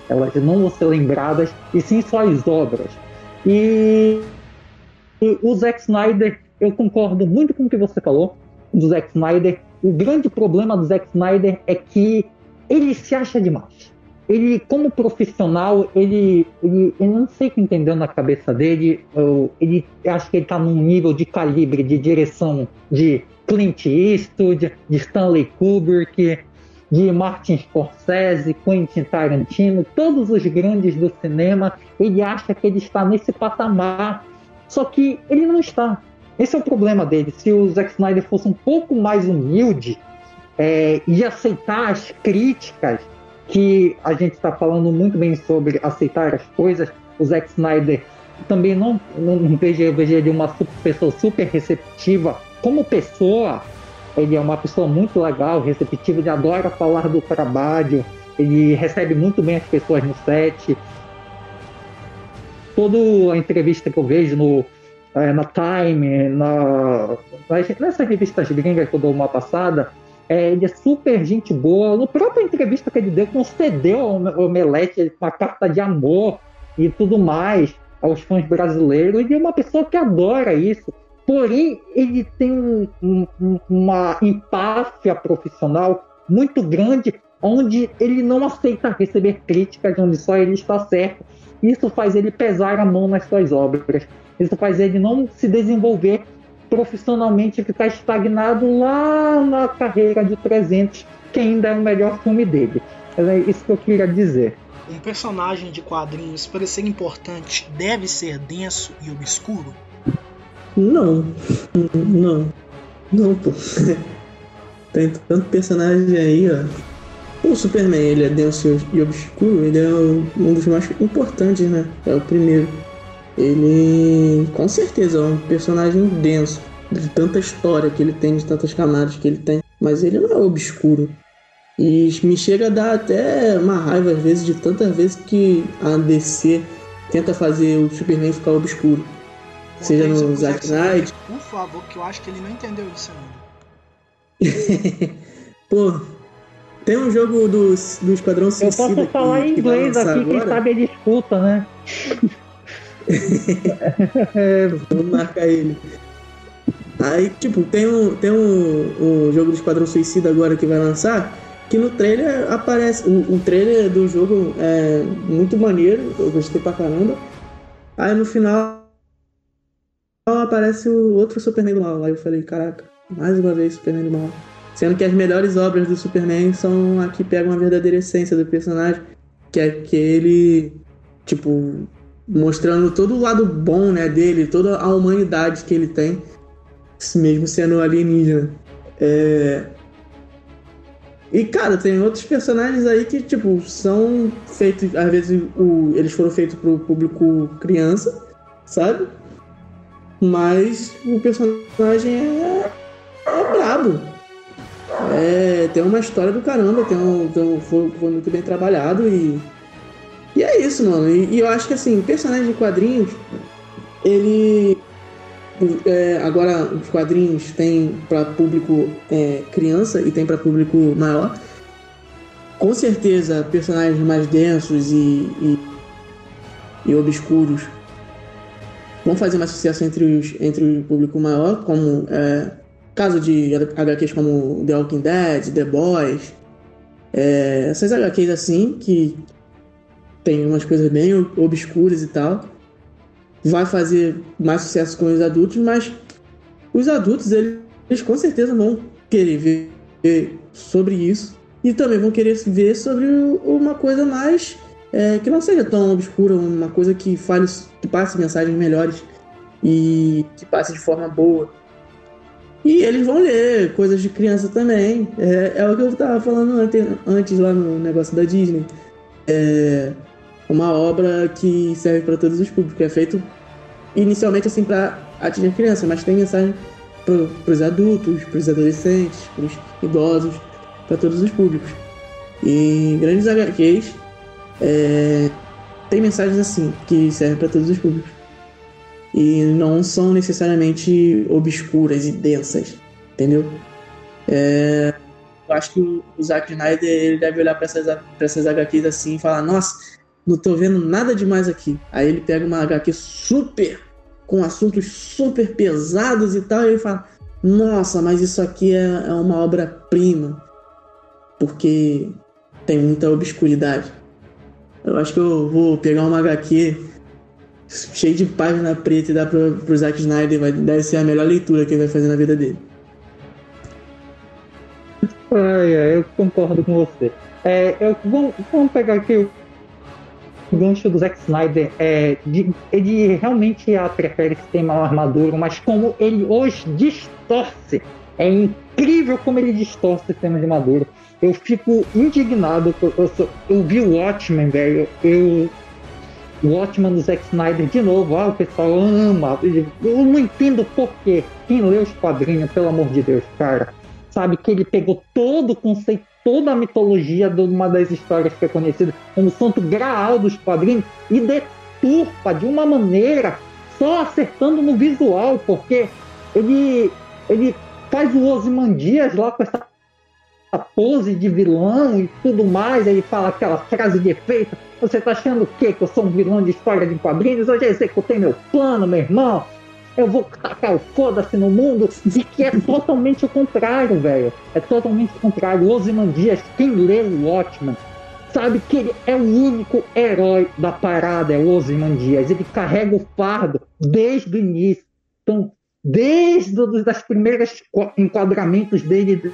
Elas não vão ser lembradas, e sim só as obras. E, e o Zack Snyder, eu concordo muito com o que você falou do Zack Snyder. O grande problema do Zack Snyder é que ele se acha demais. Ele, como profissional, ele, ele eu não sei o que entendeu na cabeça dele. Eu, ele acho que ele está num nível de calibre, de direção de Clint Eastwood, de Stanley Kubrick, de Martin Scorsese, Quentin Tarantino, todos os grandes do cinema. Ele acha que ele está nesse patamar. Só que ele não está. Esse é o problema dele. Se o Zack Snyder fosse um pouco mais humilde é, e aceitar as críticas, que a gente está falando muito bem sobre aceitar as coisas, o Zack Snyder também não, não vejo, vejo ele uma super, pessoa super receptiva. Como pessoa, ele é uma pessoa muito legal, receptiva, ele adora falar do trabalho, ele recebe muito bem as pessoas no set. Toda a entrevista que eu vejo no, é, na Time, na, nessas revistas gringas que eu dou uma passada, é, ele é super gente boa. No própria entrevista que ele deu, concedeu ao Omelete uma carta de amor e tudo mais aos fãs brasileiros. Ele é uma pessoa que adora isso. Porém, ele tem um, um, uma empáfia profissional muito grande, onde ele não aceita receber críticas, onde só ele está certo. Isso faz ele pesar a mão nas suas obras. Isso faz ele não se desenvolver profissionalmente ficar estagnado lá na carreira de 300, que ainda é o melhor filme dele. É isso que eu queria dizer. Um personagem de quadrinhos, para ser importante, deve ser denso e obscuro? Não. Não. Não, pô. Tem tanto personagem aí, ó. O Superman, ele é denso e obscuro, ele é um dos mais importantes, né? É o primeiro. Ele, com certeza, é um personagem denso, de tanta história que ele tem, de tantas camadas que ele tem. Mas ele não é obscuro. E me chega a dar até uma raiva às vezes de tantas vezes que a DC tenta fazer o Superman ficar obscuro. Seja no Zack Snyder. Por favor, que eu acho que ele não entendeu isso ainda. Pô, tem um jogo do, do Esquadrão Suicida. Eu posso falar que, em inglês aqui, agora. quem sabe ele escuta, né? Vamos marcar ele. Aí, tipo, tem um, tem um, um jogo do Esquadrão Suicida agora que vai lançar que no trailer aparece. O, o trailer do jogo é muito maneiro, eu gostei pra caramba. Aí no final aparece o outro Superman do mal. Aí eu falei, caraca, mais uma vez Superman do mal. Sendo que as melhores obras do Superman são a que pegam a verdadeira essência do personagem, que é aquele, tipo, mostrando todo o lado bom, né, dele, toda a humanidade que ele tem, mesmo sendo alienígena. É, e, cara, tem outros personagens aí que, tipo, são feitos. Às vezes o, eles foram feitos pro público criança, sabe? Mas o personagem é, é brabo. É, tem uma história do caramba, tem um, tem um, foi, foi muito bem trabalhado e. E é isso, mano. E, e eu acho que assim, personagem de quadrinhos, ele é, agora os quadrinhos tem para público é, criança e tem para público maior. Com certeza, personagens mais densos e, e, e, obscuros vão fazer mais sucesso entre, os, entre o público maior, como é, caso de HQs como The Walking Dead, The Boys, é, essas HQs assim, que tem umas coisas bem obscuras e tal vai fazer mais sucesso com os adultos, mas os adultos, eles, eles com certeza vão querer ver sobre isso e também vão querer ver sobre uma coisa mais é, que não seja tão obscura, uma coisa que fale, que passe mensagens melhores e que passe de forma boa. E eles vão ler coisas de criança também. É, é o que eu estava falando antes lá no negócio da Disney. É, uma obra que serve para todos os públicos, é feito inicialmente assim para atingir a criança, mas tem mensagem para os adultos, para os adolescentes, para os idosos, para todos os públicos. E grandes HQs é, tem mensagens assim que servem para todos os públicos e não são necessariamente obscuras e densas, entendeu? É, eu acho que o Zack Snyder ele deve olhar para essas, essas HQs assim e falar: Nossa, não tô vendo nada demais aqui. Aí ele pega uma HQ super, com assuntos super pesados e tal, e ele fala: Nossa, mas isso aqui é, é uma obra-prima, porque tem muita obscuridade. Eu acho que eu vou pegar uma HQ cheia de página preta e dar pro, pro Zack Snyder, vai, deve ser a melhor leitura que ele vai fazer na vida dele. Ai, ai, eu concordo com você. É, eu, vamos, vamos pegar aqui gancho do Zack Snyder é de, ele realmente prefere sistema armadura, mas como ele hoje distorce, é incrível como ele distorce o sistema de armadura. Eu fico indignado. Eu, eu, eu vi o Watchmen, velho. Eu, o Watchmen do Zack Snyder de novo. Ah, o pessoal ama. Eu não entendo por quê. Quem lê os quadrinhos, pelo amor de Deus, cara, sabe que ele pegou todo o conceito toda a mitologia de uma das histórias que é conhecida como Santo Graal dos quadrinhos e deturpa de uma maneira só acertando no visual, porque ele, ele faz o Osimandias lá com essa pose de vilão e tudo mais, aí fala aquela frase de efeito, você tá achando o quê? Que eu sou um vilão de história de quadrinhos? Eu já executei meu plano, meu irmão eu vou tacar o foda-se no mundo, e que é totalmente o contrário, velho. É totalmente o contrário. Ozymandias, quem lê o Watchman, sabe que ele é o único herói da parada, é o Ozymandias. Ele carrega o fardo desde o início. Então, desde os das primeiras enquadramentos dele,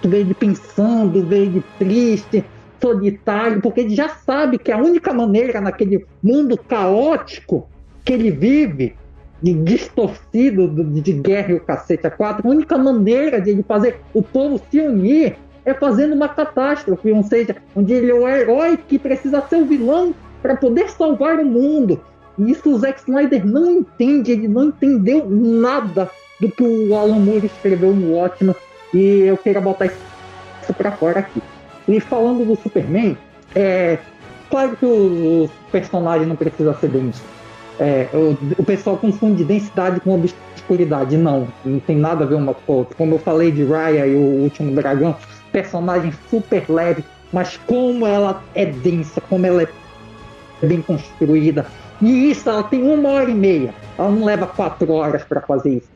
tu vê ele pensando, vê ele triste, solitário, porque ele já sabe que a única maneira naquele mundo caótico que ele vive de distorcido de guerra e o cacete a quatro, a única maneira de ele fazer o povo se unir é fazendo uma catástrofe, ou seja, onde ele é o herói que precisa ser o vilão para poder salvar o mundo. E isso o Zack Snyder não entende, ele não entendeu nada do que o Alan Moore escreveu no Watchmen, e eu queria botar isso para fora aqui. E falando do Superman, é claro que o personagem não precisa ser bem é, o, o, pessoal confunde densidade com obscuridade. Não, não tem nada a ver uma com outra. Como eu falei de Raya e o Último Dragão, personagem super leve, mas como ela é densa, como ela é bem construída. E isso, ela tem uma hora e meia. Ela não leva quatro horas para fazer isso.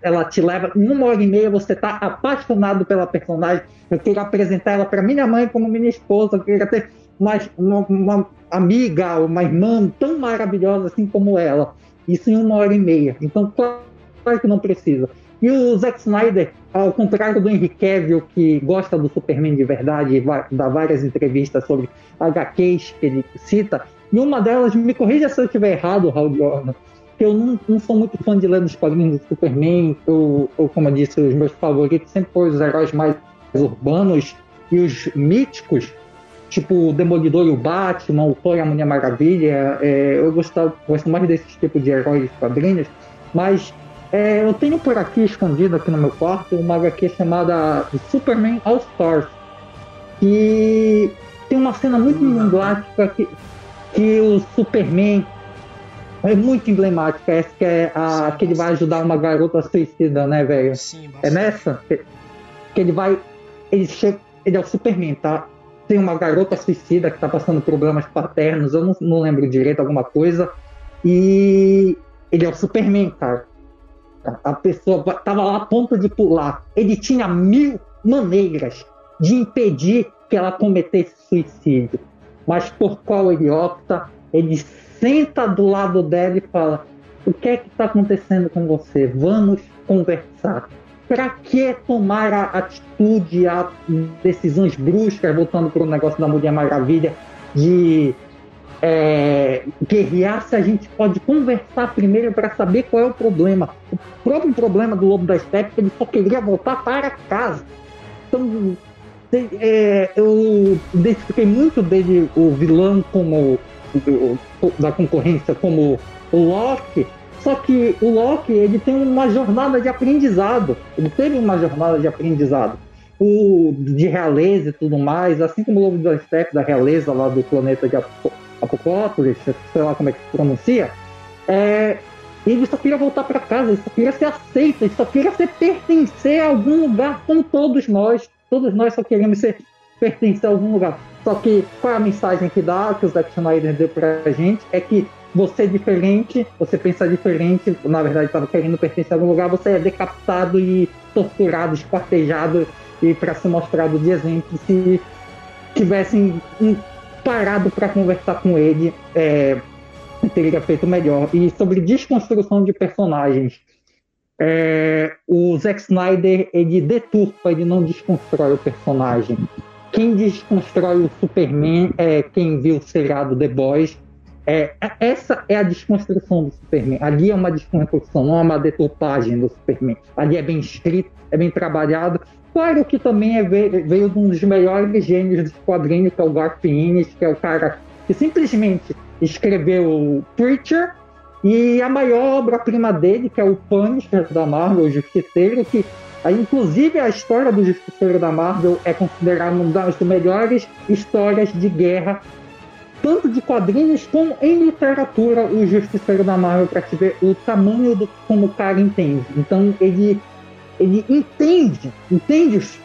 Ela te leva uma hora e meia, você tá apaixonado pela personagem. Eu queria apresentar ela para minha mãe como minha esposa. Eu queria ter mais uma, uma amiga, uma irmã tão maravilhosa assim como ela. Isso em uma hora e meia. Então, claro que não precisa. E o Zack Snyder, ao contrário do Henry Cavill, que gosta do Superman de verdade dá várias entrevistas sobre HQs que ele cita, e uma delas, me corrija se eu estiver errado, Raul Jordan, que eu não, não, sou muito fã de ler os quadrinhos do Superman, ou, ou como eu disse, os meus favoritos sempre foram os heróis mais urbanos e os míticos, tipo o Demolidor e o Batman, o Thor e a Mulher Maravilha. É, eu gosto, gosto mais desses tipos de heróis quadrinhos, mas é, eu tenho por aqui escondido aqui no meu quarto uma HQ chamada Superman All Stars, que tem uma cena muito emblemática que, que o Superman é muito emblemática, essa que é a sim, que ele vai ajudar uma garota suicida, né, velho? Sim, é nessa que, que ele vai ele chega, ele é o Superman, tá? Tem uma garota suicida que está passando problemas paternos, eu não, não, lembro direito alguma coisa, e ele é o Superman, cara. A pessoa estava lá a ponto de pular. Ele tinha mil maneiras de impedir que ela cometesse suicídio, mas por qual ele opta? Ele senta do lado dela e fala: O que é que está acontecendo com você? Vamos conversar para que tomar a atitude, a decisões bruscas, voltando para o negócio da Mulher Maravilha, de é, guerrear se a gente pode conversar primeiro para saber qual é o problema. O próprio problema do Lobo da Steppe ele só queria voltar para casa. Então, é, eu identifiquei muito dele, o vilão, como o, da concorrência, como o Loki, só que o Loki ele tem uma jornada de aprendizado. Ele teve uma jornada de aprendizado. O de realeza e tudo mais, assim como o Lobo da Steppe, da realeza lá do planeta de Apocópolis, sei lá como é que se pronuncia, é, ele só queria voltar para casa, ele só queria ser aceito, ele só queria ser pertencer a algum lugar, como todos nós. Todos nós só queremos ser pertencer a algum lugar. Só que qual é a mensagem que dá, que o Zack Snyder deu pra gente, é que você é diferente, você pensa diferente, na verdade estava querendo pertencer a algum lugar, você é decapitado e torturado, esquartejado e para ser mostrado de exemplo, se tivessem parado para conversar com ele, é, teria feito melhor. E sobre desconstrução de personagens, é, o Zack Snyder ele deturpa, ele não desconstrói o personagem. Quem desconstrói o Superman é quem viu o seriado The Boys É, essa é a desconstrução do Superman. Ali é uma desconstrução, não é uma deturpagem do Superman. Ali é bem escrito, é bem trabalhado. Claro que também é, veio, de um dos melhores gênios dos quadrinhos, que é o Garth Ennis, que é o cara que simplesmente escreveu Preacher e a maior obra-prima dele, que é o Punisher da Marvel, o Justiceiro, que inclusive a história do Justiceiro da Marvel é considerada uma das melhores histórias de guerra, tanto de quadrinhos como em literatura, o Justiceiro da Marvel, para te ver o tamanho do como o cara entende. Então ele, ele entende, entende os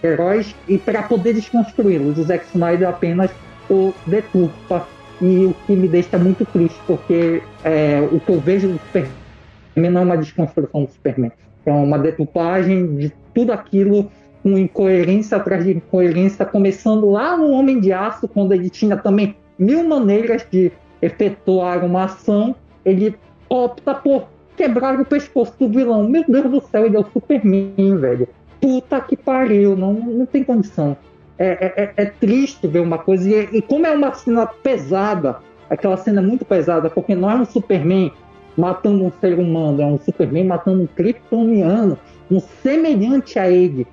super-heróis e para poder desconstruí-los. O Zack Snyder apenas o deturpa e o que me deixa muito triste, porque é, o que eu vejo do Superman não é uma desconstrução do Superman, é uma deturpagem de tudo aquilo com incoerência atrás de incoerência, começando lá no Homem de Aço, quando ele tinha também mil maneiras de efetuar uma ação, ele opta por quebrar o pescoço do vilão. Meu Deus do céu, ele é o Superman, velho. Puta que pariu, não, não tem condição. É, é, é, é, triste ver uma coisa. E, e, como é uma cena pesada, aquela cena é muito pesada, porque não é um Superman matando um ser humano, é um Superman matando um kryptoniano, um semelhante a ele.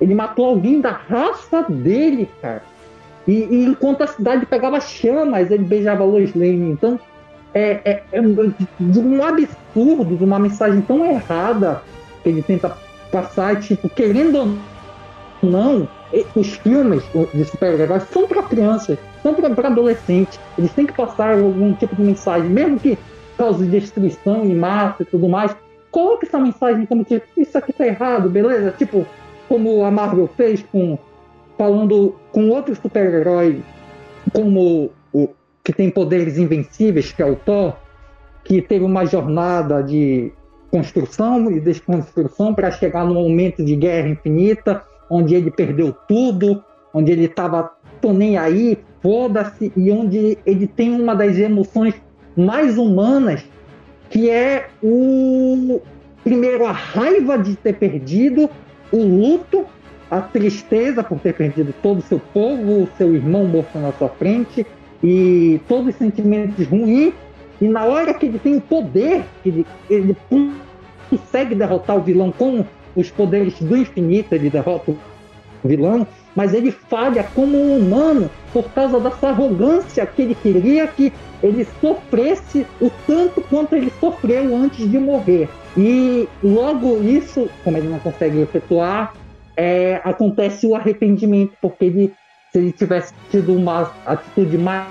Ele matou alguém da raça dele, cara. E, e enquanto a cidade pegava chamas, ele beijava Lois Lane. Então, é, é, é um absurdo, de uma mensagem tão errada que ele tenta passar, tipo, querendo ou não, os filmes de super-heróis são para crianças, são para adolescentes. Eles têm que passar algum tipo de mensagem, mesmo que cause destruição em massa e tudo mais. Coloque essa mensagem como que isso aqui tá errado, beleza? Tipo, como a Marvel fez com falando com outros super-heróis, como o que tem poderes invencíveis, que é o Thor, que teve uma jornada de construção e desconstrução para chegar num momento de guerra infinita onde ele perdeu tudo, onde ele estava nem aí, foda-se, e onde ele tem uma das emoções mais humanas, que é o primeiro a raiva de ter perdido, o luto, a tristeza por ter perdido todo o seu povo, o seu irmão morto na sua frente, e todos os sentimentos ruins, e na hora que ele tem o poder, ele, ele consegue derrotar o vilão com os poderes do infinito, ele derrota o vilão, mas ele falha como um humano por causa dessa arrogância que ele queria que ele sofresse o tanto quanto ele sofreu antes de morrer. E logo isso, como ele não consegue efetuar, é, acontece o arrependimento, porque ele, se ele tivesse tido uma atitude mais,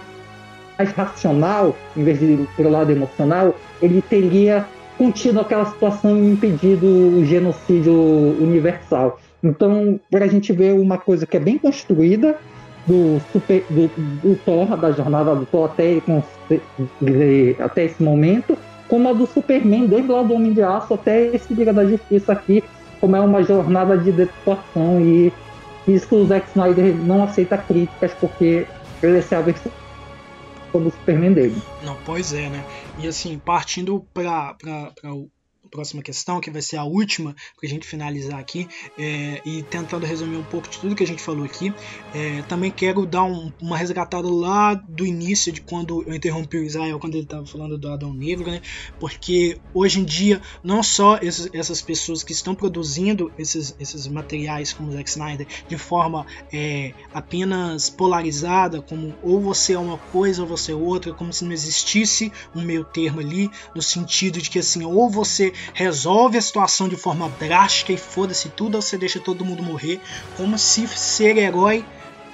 mais racional, em vez de ir pelo lado emocional, ele teria contido aquela situação e impedido o genocídio universal. Então, para a gente ver uma coisa que é bem construída do, super, do, do Thor, da jornada do Thor até, até esse momento, como a do Superman, desde lá do Homem de Aço até esse Liga da Justiça aqui, como é uma jornada de deturpação e isso o Zack Snyder não aceita críticas porque ele é a versão do Superman dele. Não, pois é, né? E assim, partindo para o próxima questão, que vai ser a última, para a gente finalizar aqui, é, e tentando resumir um pouco de tudo que a gente falou aqui, é, também quero dar um, uma resgatada lá do início, de quando eu interrompi o Israel, quando ele estava falando do Adão Negro, né? porque hoje em dia, não só esses, essas pessoas que estão produzindo esses, esses materiais como Zack Snyder de forma é, apenas polarizada, como ou você é uma coisa ou você é outra, como se não existisse um meio termo ali, no sentido de que assim, ou você resolve a situação de forma drástica e foda-se tudo, ou você deixa todo mundo morrer, como se ser herói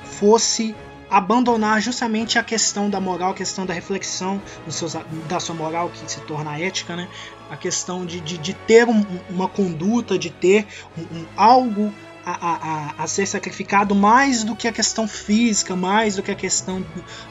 fosse abandonar justamente a questão da moral, a questão da reflexão seus, da sua moral que se torna ética, né? a questão de, de, de ter um, uma conduta, de ter um, um algo a, a, a, ser sacrificado mais do que a questão física, mais do que a questão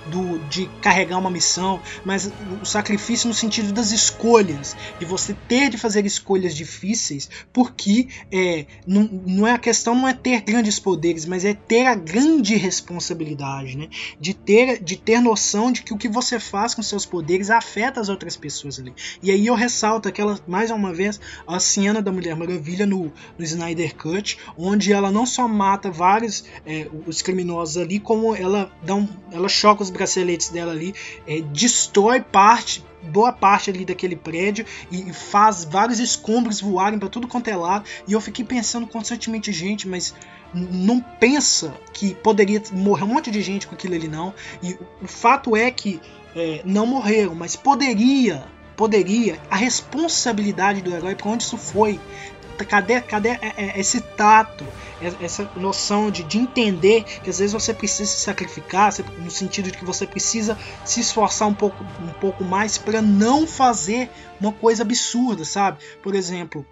do, de carregar uma missão, mas o sacrifício no sentido das escolhas, de você ter de fazer escolhas difíceis, porque é, não, não é a questão não é ter grandes poderes, mas é ter a grande responsabilidade, né? de, ter, de ter noção de que o que você faz com seus poderes afeta as outras pessoas ali. E aí eu ressalto aquela, mais uma vez, a cena da Mulher Maravilha no, no Snyder Cut, onde onde ela não só mata vários é, os criminosos ali, como ela dá um, ela choca os braceletes dela ali, é, destrói parte boa parte ali daquele prédio e faz vários escombros voarem para tudo quanto é lado. E eu fiquei pensando constantemente, gente, mas não pensa que poderia morrer um monte de gente com aquilo ali não. E o fato é que é, não morreram, mas poderia, poderia. A responsabilidade do herói para onde isso foi cadê, cadê é, é, esse tato, essa noção de, de entender que às vezes você precisa se sacrificar, no sentido de que você precisa se esforçar um pouco, um pouco mais para não fazer uma coisa absurda, sabe? Por exemplo,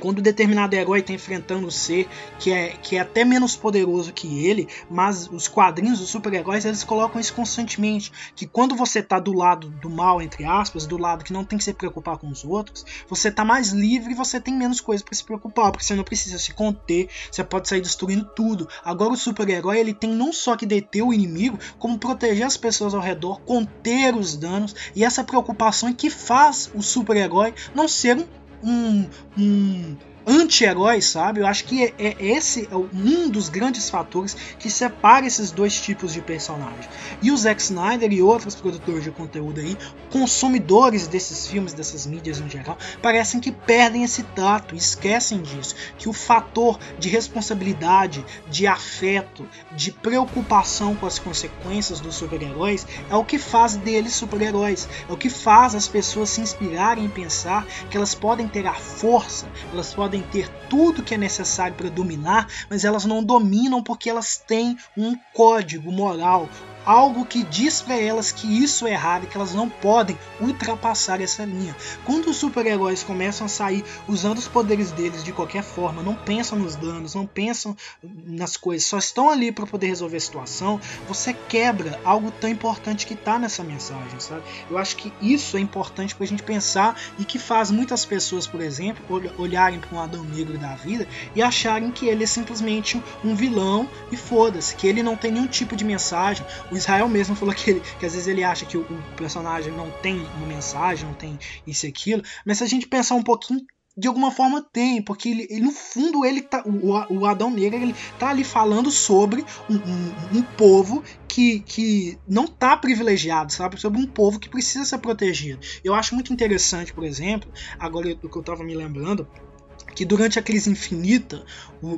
quando determinado herói está enfrentando um ser que é, que é até menos poderoso que ele, mas os quadrinhos dos super-heróis eles colocam isso constantemente, que quando você está do lado do mal, entre aspas, do lado que não tem que se preocupar com os outros, você está mais livre e você tem menos coisa para se preocupar, porque você não precisa se conter, você pode sair destruindo tudo. Agora o super-herói ele tem não só que deter o inimigo, como proteger as pessoas ao redor, conter os danos, e essa preocupação é que faz o super-herói não ser um um, um anti-heróis, sabe? Eu acho que é, é esse é um dos grandes fatores que separa esses dois tipos de personagem. E o Zack Snyder e outros produtores de conteúdo aí, consumidores desses filmes, dessas mídias em geral, parecem que perdem esse tato, esquecem disso, que o fator de responsabilidade, de afeto, de preocupação com as consequências dos super-heróis é o que faz deles super-heróis, é o que faz as pessoas se inspirarem e pensar que elas podem ter a força, elas podem podem ter tudo que é necessário para dominar, mas elas não dominam porque elas têm um código moral, algo que diz para elas que isso é errado e que elas não podem ultrapassar essa linha. Quando os super-heróis começam a sair usando os poderes deles de qualquer forma, não pensam nos danos, não pensam nas coisas, só estão ali para poder resolver a situação, você quebra algo tão importante que está nessa mensagem, sabe? Eu acho que isso é importante para a gente pensar e que faz muitas pessoas, por exemplo, olharem para um Adão Negro da vida e acharem que ele é simplesmente um vilão e foda-se, que ele não tem nenhum tipo de mensagem o Israel mesmo falou que, ele, que às vezes ele acha que o, o personagem não tem uma mensagem, não tem isso e aquilo. Mas se a gente pensar um pouquinho de alguma forma tem, porque ele, ele, no fundo ele tá, o, o Adão Negro ele tá ali falando sobre um, um, um, povo que, que não tá privilegiado, sabe? Sobre um povo que precisa ser protegido. Eu acho muito interessante, por exemplo, agora o que eu tava me lembrando, que durante a crise infinita,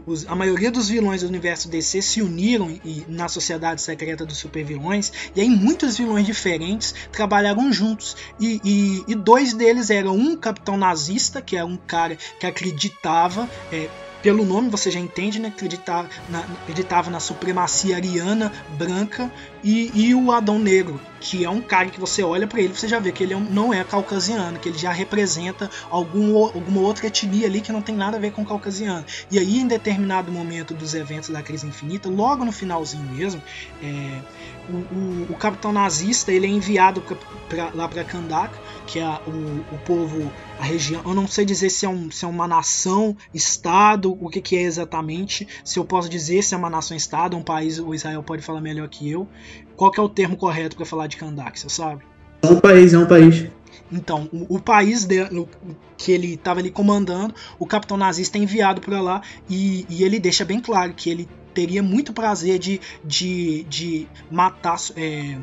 os, a maioria dos vilões do universo DC se uniram e, na sociedade secreta dos supervilões, e aí muitos vilões diferentes trabalharam juntos. E, e, e dois deles eram um capitão nazista, que é um cara que acreditava é, pelo nome você já entende, né? Acreditava na, acreditava na supremacia ariana branca e, e, o Adão Negro, que é um cara que você olha para ele você já vê que ele é não é caucasiano, que ele já representa algum, alguma outra etnia ali que não tem nada a ver com caucasiano. E aí, em determinado momento dos eventos da Crise Infinita, logo no finalzinho mesmo, é, o, o, o, capitão nazista ele é enviado pra, pra, lá para Kandak, que é o, o povo, a região. Eu não sei dizer se é, um, se é uma nação, estado, o que, que é exatamente. Se eu posso dizer se é uma nação, estado, um país, o Israel pode falar melhor que eu. Qual que é o termo correto para falar de Kandak, você sabe? É um país, é um país. Então, o, o país de, que ele estava ali comandando, o capitão nazista é enviado para lá e, e ele deixa bem claro que ele teria muito prazer de, de, de matar, é,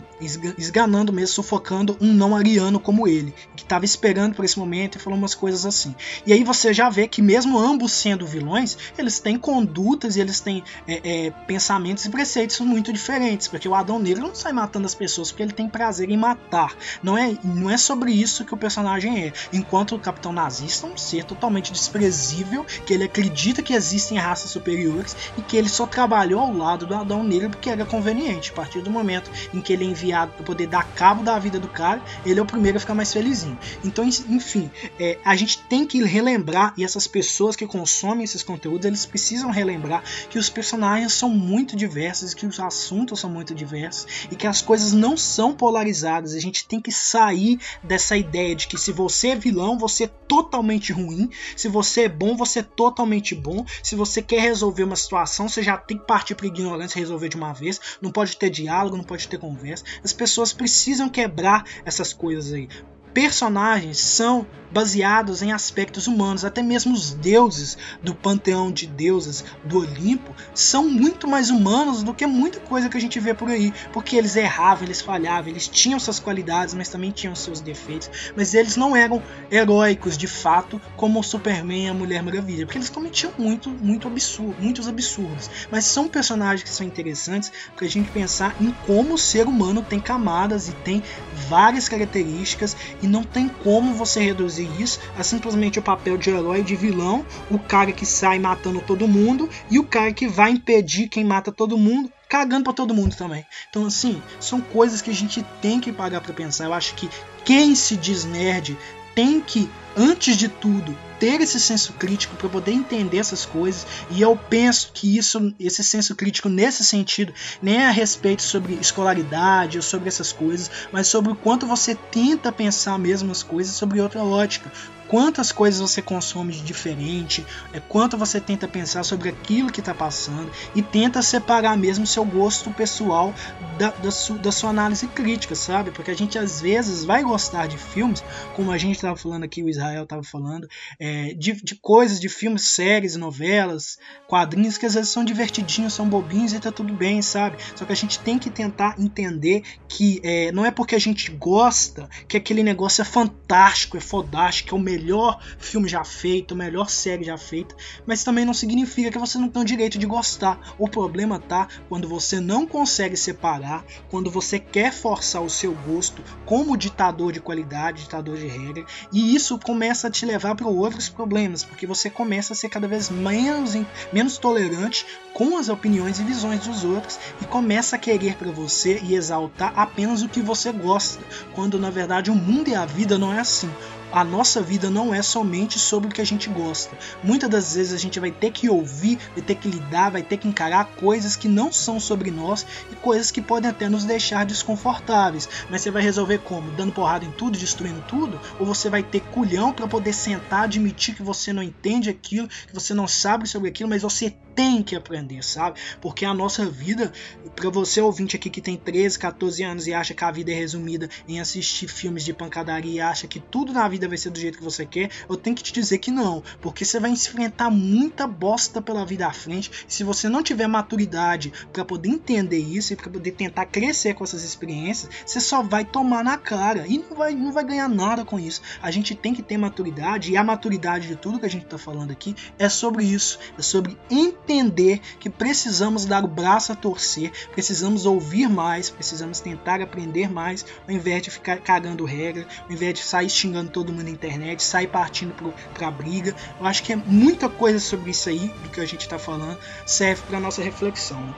esganando mesmo, sufocando um não ariano como ele, que estava esperando por esse momento e falou umas coisas assim. E aí você já vê que mesmo ambos sendo vilões, eles têm condutas e eles têm é, é, pensamentos e preceitos muito diferentes, porque o Adão Negro não sai matando as pessoas porque ele tem prazer em matar. Não é, não é sobre isso que o personagem é. Enquanto o Capitão Nazista é um ser totalmente desprezível, que ele acredita que existem raças superiores e que ele só trabalhou ao lado do Adão Negro porque era conveniente. A partir do momento em que ele é enviado para poder dar cabo da vida do cara, ele é o primeiro a ficar mais felizinho. Então, enfim, é, a gente tem que relembrar, e essas pessoas que consomem esses conteúdos, eles precisam relembrar que os personagens são muito diversos, que os assuntos são muito diversos e que as coisas não são polarizadas. A gente tem que sair dessa ideia de que se você é vilão, você é totalmente ruim, se você é bom, você é totalmente bom, se você quer resolver uma situação, você já tem que partir para ignorância e resolver de uma vez. Não pode ter diálogo, não pode ter conversa. As pessoas precisam quebrar essas coisas aí. personagens são baseados em aspectos humanos. Até mesmo os deuses do panteão de deusas do Olimpo são muito mais humanos do que muita coisa que a gente vê por aí. Porque eles erravam, eles falhavam, eles tinham suas qualidades, mas também tinham seus defeitos. Mas eles não eram heróicos de fato, como o Superman e a Mulher Maravilha. Porque eles cometiam muito, muito absurdo, muitos absurdos. Mas são personagens que são interessantes para a gente pensar em como o ser humano tem camadas e tem várias características e não tem como você reduzir isso a simplesmente o papel de herói de vilão, o cara que sai matando todo mundo e o cara que vai impedir quem mata todo mundo cagando para todo mundo também. Então, assim, são coisas que a gente tem que parar para pensar. Eu acho que quem se diz nerd tem que, antes de tudo, ter esse senso crítico para poder entender essas coisas. E eu penso que isso, esse senso crítico nesse sentido, nem é a respeito sobre escolaridade ou sobre essas coisas, mas sobre o quanto você tenta pensar mesmo as coisas sobre outra ótica quantas coisas você consome de diferente, é quanto você tenta pensar sobre aquilo que está passando e tenta separar mesmo seu gosto pessoal da, da, su, da, sua análise crítica, sabe? Porque a gente às vezes vai gostar de filmes, como a gente estava falando aqui, o Israel estava falando, é, de, de coisas, de filmes, séries, novelas, quadrinhos que às vezes são divertidinhos, são bobinhos e tá tudo bem, sabe? Só que a gente tem que tentar entender que é, não é porque a gente gosta que aquele negócio é fantástico, é fodástico, é o melhor melhor filme já feito, melhor série já feita, mas também não significa que você não tem o direito de gostar. O problema tá quando você não consegue separar, quando você quer forçar o seu gosto como ditador de qualidade, ditador de regra, e isso começa a te levar para outros problemas, porque você começa a ser cada vez menos, menos tolerante com as opiniões e visões dos outros e começa a querer para você e exaltar apenas o que você gosta, quando na verdade o mundo e a vida não é assim a nossa vida não é somente sobre o que a gente gosta. Muitas das vezes a gente vai ter que ouvir, vai ter que lidar, vai ter que encarar coisas que não são sobre nós e coisas que podem até nos deixar desconfortáveis. Mas você vai resolver como? Dando porrada em tudo, destruindo tudo? Ou você vai ter culhão para poder sentar, admitir que você não entende aquilo, que você não sabe sobre aquilo, mas você tem que aprender, sabe? Porque a nossa vida, para você ouvinte aqui que tem 13, 14 anos e acha que a vida é resumida em assistir filmes de pancadaria e acha que tudo na vida vai ser do jeito que você quer, eu tenho que te dizer que não, porque você vai enfrentar muita bosta pela vida à frente. Se você não tiver maturidade para poder entender isso e para poder tentar crescer com essas experiências, você só vai tomar na cara e não vai, não vai ganhar nada com isso. A gente tem que ter maturidade e a maturidade de tudo que a gente está falando aqui é sobre isso, é sobre entender entender que precisamos dar o braço a torcer, precisamos ouvir mais, precisamos tentar aprender mais, ao invés de ficar cagando regra, ao invés de sair xingando todo mundo na internet, sair partindo para a briga. Eu acho que é muita coisa sobre isso aí, do que a gente está falando, serve para nossa reflexão.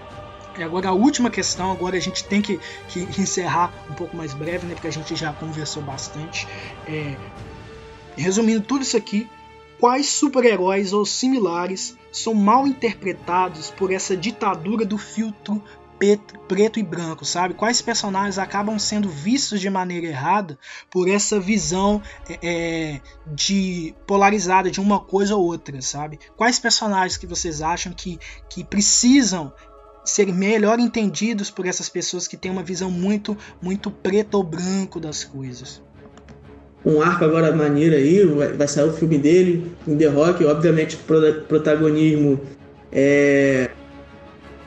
E agora a última questão, agora a gente tem que, que, encerrar um pouco mais breve, né, porque a gente já conversou bastante. É, resumindo tudo isso aqui, quais super-heróis ou similares são mal interpretados por essa ditadura do filtro preto e branco, sabe? Quais personagens acabam sendo vistos de maneira errada por essa visão é, é, de polarizada de uma coisa ou outra, sabe? Quais personagens que vocês acham que, que precisam ser melhor entendidos por essas pessoas que têm uma visão muito muito preto ou branco das coisas? Um arco agora maneiro aí, vai, vai sair o filme dele, em The Rock, obviamente o protagonismo é,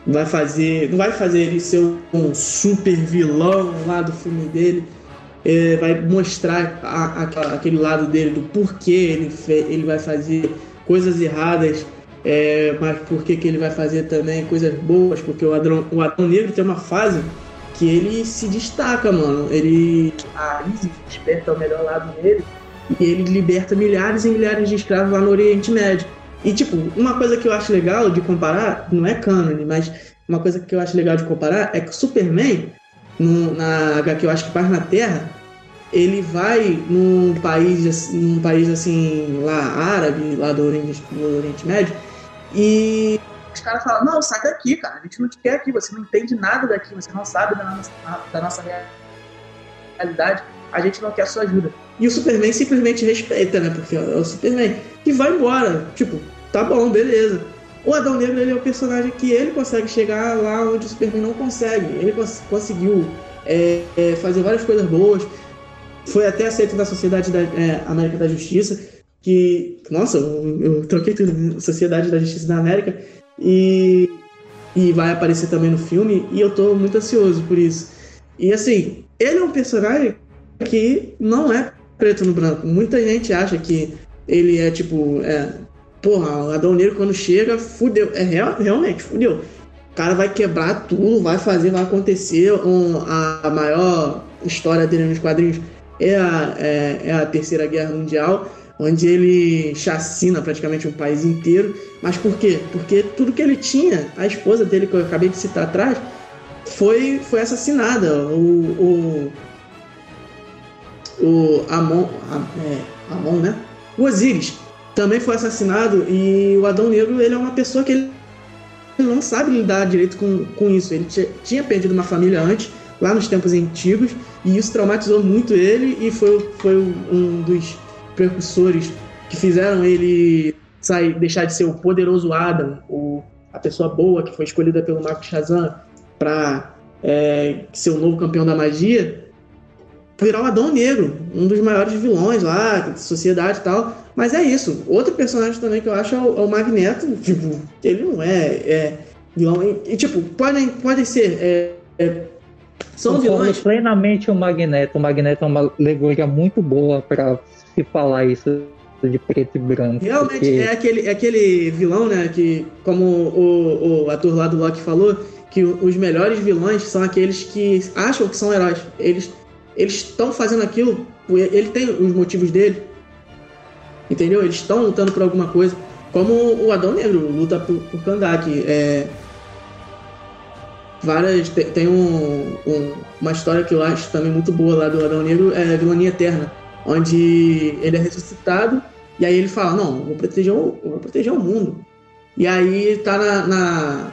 vai fazer. Não vai fazer ele ser um super vilão lá do filme dele. É, vai mostrar a, a, aquele lado dele do porquê ele, fe, ele vai fazer coisas erradas, é, mas porquê que ele vai fazer também coisas boas, porque o Adão, o Adão Negro tem uma fase que ele se destaca, mano. Ele. A Isis desperta o melhor lado dele e ele liberta milhares e milhares de escravos lá no Oriente Médio. E, tipo, uma coisa que eu acho legal de comparar, não é cânone, mas uma coisa que eu acho legal de comparar é que o Superman, no, na HQ eu acho que Paz na Terra, ele vai num país, num país assim, lá árabe, lá do Oriente, do Oriente Médio, e caras falam, não, sai daqui, cara, a gente não te quer aqui, você não entende nada daqui, você não sabe da nossa, da nossa realidade, a gente não quer sua ajuda. E o Superman simplesmente respeita, né? Porque é o Superman. E vai embora. Tipo, tá bom, beleza. O Adão Negro ele é o personagem que ele consegue chegar lá onde o Superman não consegue. Ele cons conseguiu é, é, fazer várias coisas boas. foi até aceito na Sociedade da é, América da Justiça, que, nossa, eu, eu troquei tudo? Sociedade da Justiça da América, e, e vai aparecer também no filme, e eu tô muito ansioso por isso. E assim, ele é um personagem que não é preto no branco. Muita gente acha que ele é tipo, é, porra, o Adão Negro quando chega, fudeu. É real, realmente, fudeu. O cara vai quebrar tudo, vai fazer, vai acontecer. Um, a maior história dele nos quadrinhos é a, é, é a Terceira Guerra Mundial, onde ele chacina praticamente um país inteiro. Mas por quê? Porque tudo que ele tinha, a esposa dele, que eu acabei de citar atrás, foi, foi assassinada. O, o, o Amon, é, Amon, né? O Osiris também foi assassinado e o Adão Negro ele é uma pessoa que ele não sabe lidar direito com, com isso. Ele tinha perdido uma família antes, lá nos tempos antigos, e isso traumatizou muito ele e foi, foi um dos precursores que fizeram ele sair, deixar de ser o poderoso Adam, o, a pessoa boa que foi escolhida pelo Marco Shazam para é, ser o novo campeão da magia, virar o Adão Negro, um dos maiores vilões lá, da sociedade e tal. Mas é isso. Outro personagem também que eu acho é o, é o Magneto. Tipo, ele não é, é vilão. E, e, tipo, podem, podem ser. É, é, são Concordo vilões. plenamente o Magneto. O Magneto é uma alegoria muito boa para se falar isso de preto e branco. Realmente porque... é, aquele, é aquele vilão, né? Que, como o, o ator lá do Loki falou, que os melhores vilões são aqueles que acham que são heróis. Eles eles estão fazendo aquilo, ele tem os motivos dele, entendeu? Eles estão lutando por alguma coisa, como o Adão Negro luta por, por Kandak. É, várias tem, tem um, um, uma história que eu acho também muito boa lá do Adão Negro, é Vilania Eterna, onde ele é ressuscitado e aí ele fala, não, vou proteger o, vou proteger o mundo. E aí tá na, na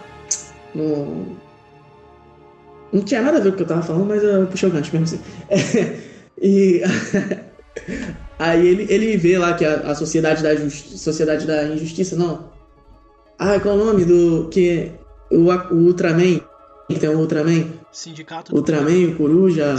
no, não tinha nada a ver com o que eu tava falando, mas eu puxei o gancho mesmo assim. É, e aí ele, ele vê lá que a, a sociedade, da justi sociedade da injustiça, não. Ah, qual é o nome do. que o, o Ultraman, que tem o Ultraman. Sindicato Ultraman, o Coruja.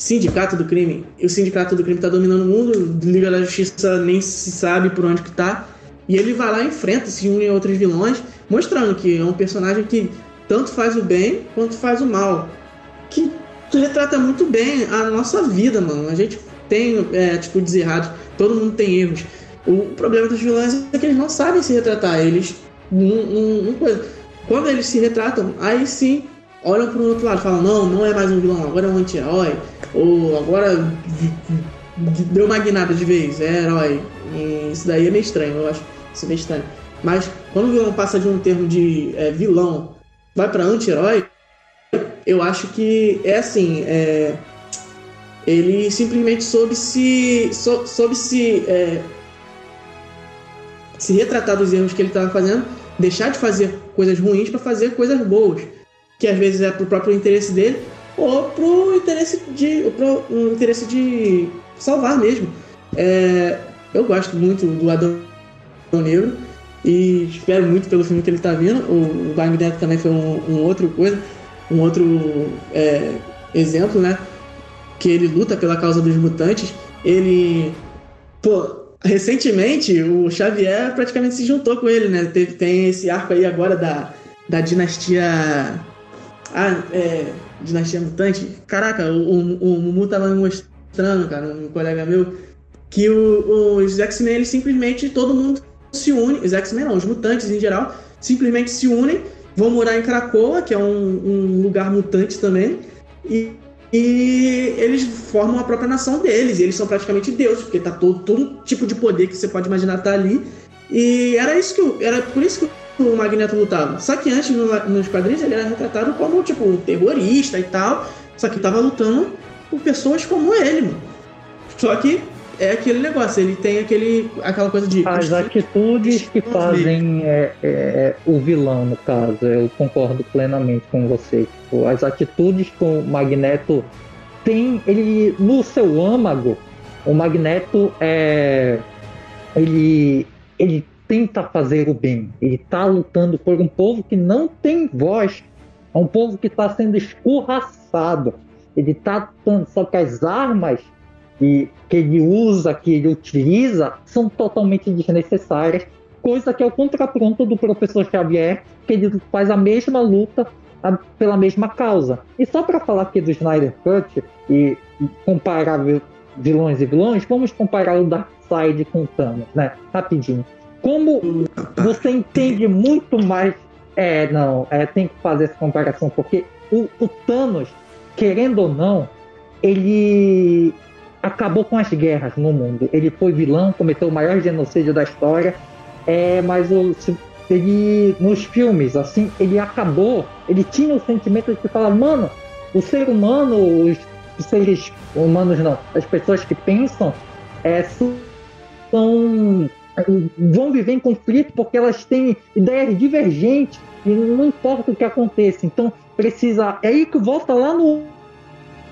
Sindicato do crime. E o Sindicato do crime tá dominando o mundo, Liga da Justiça nem se sabe por onde que tá. E ele vai lá, enfrenta, se une a outros vilões, mostrando que é um personagem que tanto faz o bem quanto faz o mal. Que retrata muito bem a nossa vida, mano. A gente tem é, atitudes erradas, todo mundo tem erros. O problema dos vilões é que eles não sabem se retratar. Eles. Um, um, coisa. Quando eles se retratam, aí sim olham para o outro lado e falam: não, não é mais um vilão, agora é um anti-herói. Ou agora deu uma guinada de vez, é herói. E isso daí é meio estranho, eu acho isso meio estranho. Mas quando o vilão passa de um termo de é, vilão vai para anti-herói, eu acho que é assim, é, ele simplesmente soube se sou, soube se é, se retratar dos erros que ele estava fazendo, deixar de fazer coisas ruins para fazer coisas boas, que às vezes é pro próprio interesse dele ou pro interesse de pro interesse de salvar mesmo. É, eu gosto muito do Adão Negro e espero muito pelo filme que ele está vindo. O Magneto também foi um, um outro coisa, um outro é, exemplo, né? Que ele luta pela causa dos mutantes. Ele, pô, recentemente o Xavier praticamente se juntou com ele, né? Teve, tem esse arco aí agora da, da dinastia. Ah, é. Dinastia Mutante. Caraca, o, o, o Mumu tava me mostrando, cara, um colega meu, que o, os X-Men, eles simplesmente todo mundo se unem, os X-Men não, os mutantes em geral, simplesmente se unem, vão morar em Krakoa, que é um, um lugar mutante também, e, e, eles formam a própria nação deles, eles são praticamente deuses, porque tá todo, todo tipo de poder que você pode imaginar tá ali, e era isso que era por isso que o Magneto lutava. Só que antes, no, nos quadrinhos, ele era retratado como, tipo, um terrorista e tal, só que tava lutando por pessoas como ele, mano. Só que é aquele negócio, ele tem aquele, aquela coisa de. As atitudes que fazem é, é, o vilão, no caso, eu concordo plenamente com você. Tipo, as atitudes que o Magneto tem, ele no seu âmago, o Magneto é. Ele, ele tenta fazer o bem. Ele está lutando por um povo que não tem voz. É um povo que está sendo escorraçado. ele tá só que as armas que, que ele usa, que ele utiliza, são totalmente desnecessárias, coisa que é o contraponto do professor Xavier, que ele faz a mesma luta a, pela mesma causa. E só para falar aqui do Snyder Cut e comparar vilões e vilões, vamos comparar o Darkseid com o Thanos, né? Rapidinho. Como você entende muito mais. É, não, é, tem que fazer essa comparação, porque o, o Thanos, querendo ou não, ele acabou com as guerras no mundo. Ele foi vilão, cometeu o maior genocídio da história. É, mas o, ele nos filmes, assim, ele acabou, ele tinha o sentimento de falar, mano, o ser humano, os seres humanos não, as pessoas que pensam é, são vão viver em conflito porque elas têm ideias divergentes e não importa o que aconteça. Então precisa é aí que volta lá no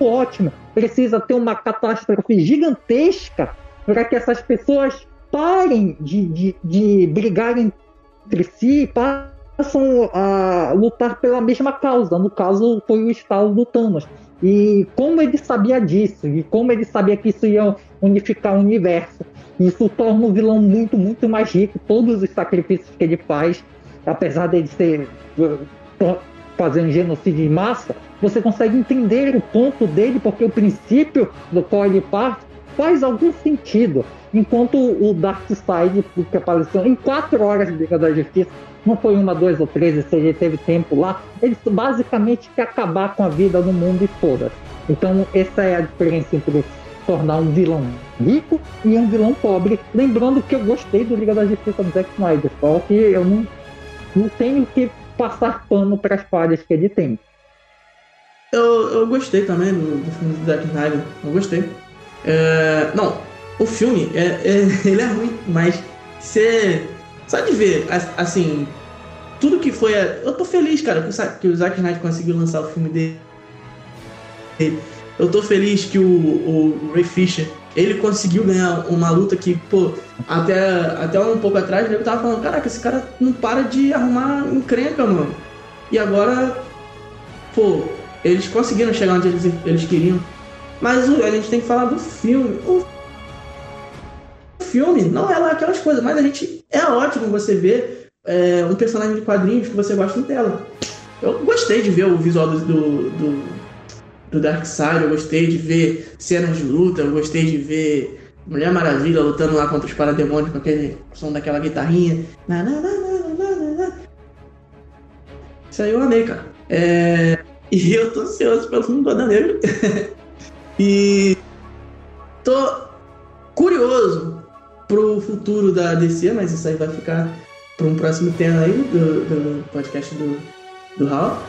ótimo, precisa ter uma catástrofe gigantesca para que essas pessoas parem de, de, de brigarem entre si passam a lutar pela mesma causa. No caso, foi o estalo do Thanos. E como ele sabia disso, e como ele sabia que isso ia unificar o universo, isso torna o vilão muito, muito mais rico. Todos os sacrifícios que ele faz, apesar dele ser fazer um genocídio em massa, você consegue entender o ponto dele, porque o princípio do qual ele parte faz algum sentido. Enquanto o Darkseid, que apareceu em quatro horas de Liga da Justiça, não foi uma, duas ou três, se ele teve tempo lá, ele basicamente quer acabar com a vida do mundo e foda. Então, essa é a diferença entre tornar um vilão rico e um vilão pobre. Lembrando que eu gostei do Liga da Justiça do Zack Snyder, só que eu não, não tenho que passar pano para as falhas que ele tem. Eu, eu gostei também do, do filme do Zack Snyder, eu gostei. É, não, o filme, é, é, ele é ruim, mas você. Só de ver, assim, tudo que foi. Eu tô feliz, cara, que o Zack Snyder conseguiu lançar o filme dele. Eu tô feliz que o, o Ray Fisher ele conseguiu ganhar uma luta que, pô, até, até um pouco atrás eu tava falando, caraca, esse cara não para de arrumar encrenca, mano. E agora, pô, eles conseguiram chegar onde eles, eles queriam. Mas a gente tem que falar do filme. O filme não é lá aquelas coisas, mas a gente é ótimo você ver é, um personagem de quadrinhos que você gosta em tela. Eu gostei de ver o visual do, do, do, do Darkseid, eu gostei de ver cenas de luta, eu gostei de ver Mulher Maravilha lutando lá contra os parademônios com aquele som daquela guitarrinha. Isso aí eu amei, cara. É... E eu tô ansioso pelo filme do Adão Negro. e tô curioso pro futuro da DC, mas isso aí vai ficar para um próximo tema aí do, do podcast do, do Hal.